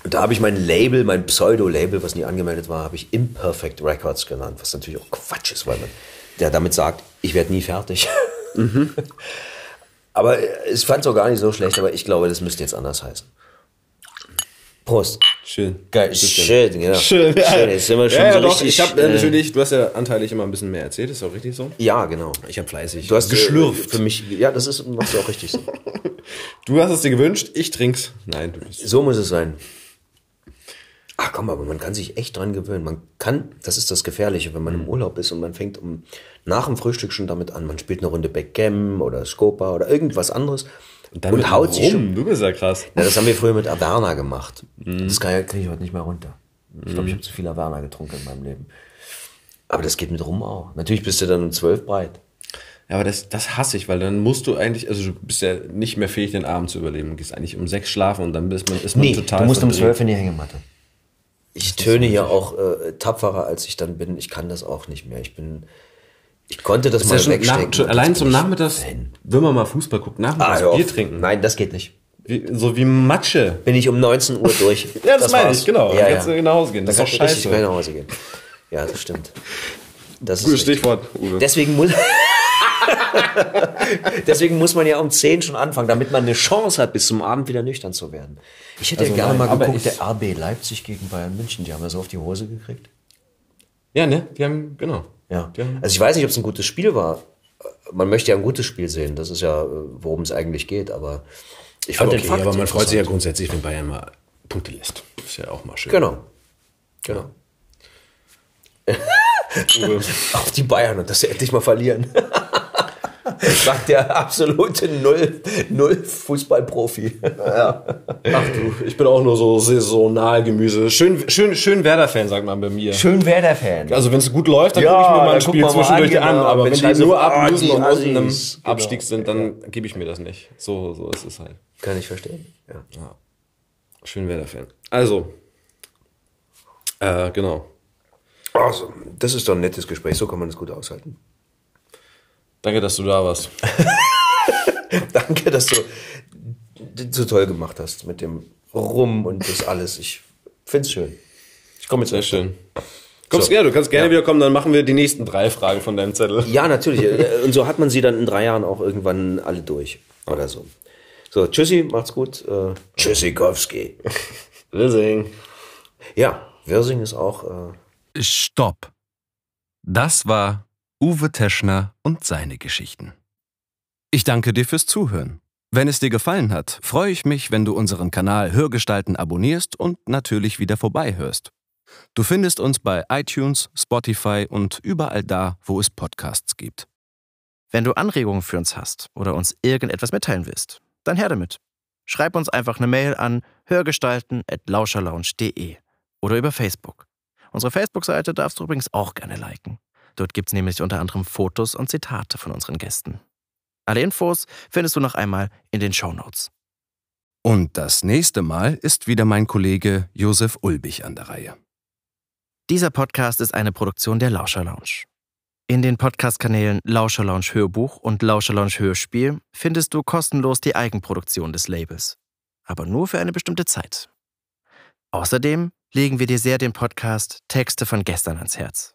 und da habe ich mein Label, mein Pseudo-Label, was nie angemeldet war, habe ich Imperfect Records genannt, was natürlich auch Quatsch ist, weil man der damit sagt, ich werde nie fertig. Mhm. aber ich fand es auch gar nicht so schlecht, aber ich glaube, das müsste jetzt anders heißen. Prost. Schön. Geil. Schön, genau. Schön. Ja. Schön. Jetzt sind wir schon ja, ja, so doch. richtig. Ich habe äh, natürlich, du hast ja anteilig immer ein bisschen mehr erzählt, ist auch richtig so? Ja, genau. Ich habe fleißig. Du hast geschlürft. Für mich, ja, das ist, machst du auch richtig so. du hast es dir gewünscht, ich trink's. Nein, du bist. So muss es sein. Ach komm, aber man kann sich echt dran gewöhnen. Man kann, das ist das Gefährliche, wenn man im Urlaub ist und man fängt um, nach dem Frühstück schon damit an. Man spielt eine Runde Backgammon oder Scopa oder irgendwas anderes. Und, dann und haut sich schon. Du bist ja krass. Ja, das haben wir früher mit Averna gemacht. Mhm. Das kriege ich heute nicht mehr runter. Ich glaube, ich habe zu viel Averna getrunken in meinem Leben. Aber das geht mit rum auch. Natürlich bist du dann um zwölf breit. Ja, aber das, das hasse ich, weil dann musst du eigentlich, also du bist ja nicht mehr fähig, den Abend zu überleben. Du gehst eigentlich um sechs schlafen und dann bist man, ist man nee, total. Du musst um zwölf in die Hängematte. Ich töne ja auch äh, tapferer, als ich dann bin. Ich kann das auch nicht mehr. Ich bin, ich konnte das, das mal ja wegstecken. Nach, allein zum Nachmittags, wenn man mal Fußball guckt, nachmittags ah, Bier trinken. Nein, das geht nicht. Wie, so wie Matsche. Bin ich um 19 Uhr durch. ja, das, das meine ich, genau. Ja, dann kannst du nach Hause gehen. Das dann ist doch scheiße. Richtig nach Hause gehen. Ja, das stimmt. Das Gutes Stichwort, Uwe. Deswegen muss, deswegen muss man ja um 10 schon anfangen, damit man eine Chance hat, bis zum Abend wieder nüchtern zu werden. Ich hätte also ja gerne nein, mal geguckt, der RB Leipzig gegen Bayern München, die haben ja so auf die Hose gekriegt. Ja, ne? Die haben, genau. Ja. Also ich weiß nicht, ob es ein gutes Spiel war. Man möchte ja ein gutes Spiel sehen. Das ist ja, worum es eigentlich geht. Aber ich fand okay, den Fakt aber man freut sich ja grundsätzlich, wenn Bayern mal Punkte lässt. Ist ja auch mal schön. Genau. Genau. Auf die Bayern und dass sie endlich mal verlieren. Sagt der absolute Null, Null Fußballprofi. Ja. Ach du, ich bin auch nur so saisonal Gemüse. Schön, schön, schön Werder-Fan, sagt man bei mir. Schön Werder-Fan. Also wenn es gut läuft, dann ja, gucke ich mir mal ein Spiel zwischendurch an. Genau. Aber wenn, wenn die nur ablösen und unten im Abstieg sind, dann ja. gebe ich mir das nicht. So, so ist es halt. Kann ich verstehen. Ja. ja. Schön Werder-Fan. Also, äh, genau. Also, das ist doch ein nettes Gespräch, so kann man es gut aushalten. Danke, dass du da warst. Danke, dass du so toll gemacht hast mit dem Rum und das alles. Ich finde es schön. Ich komme jetzt sehr schön. Kommst so. gerne, du kannst gerne ja. wieder kommen, dann machen wir die nächsten drei Fragen von deinem Zettel. Ja, natürlich. Und so hat man sie dann in drei Jahren auch irgendwann alle durch. Oder so. So, tschüssi, macht's gut. Äh, Tschüssikowski. Wirsing. Ja, Wirsing ist auch. Äh, Stopp. Das war Uwe Teschner und seine Geschichten. Ich danke dir fürs Zuhören. Wenn es dir gefallen hat, freue ich mich, wenn du unseren Kanal Hörgestalten abonnierst und natürlich wieder vorbeihörst. Du findest uns bei iTunes, Spotify und überall da, wo es Podcasts gibt. Wenn du Anregungen für uns hast oder uns irgendetwas mitteilen willst, dann her damit. Schreib uns einfach eine Mail an hörgestalten.lauscherlounge.de oder über Facebook. Unsere Facebook-Seite darfst du übrigens auch gerne liken. Dort gibt es nämlich unter anderem Fotos und Zitate von unseren Gästen. Alle Infos findest du noch einmal in den Show Notes. Und das nächste Mal ist wieder mein Kollege Josef Ulbich an der Reihe. Dieser Podcast ist eine Produktion der Lauscher Lounge. In den Podcast-Kanälen Lauscher Lounge Hörbuch und Lauscher Lounge Hörspiel findest du kostenlos die Eigenproduktion des Labels. Aber nur für eine bestimmte Zeit. Außerdem legen wir dir sehr den Podcast Texte von gestern ans Herz.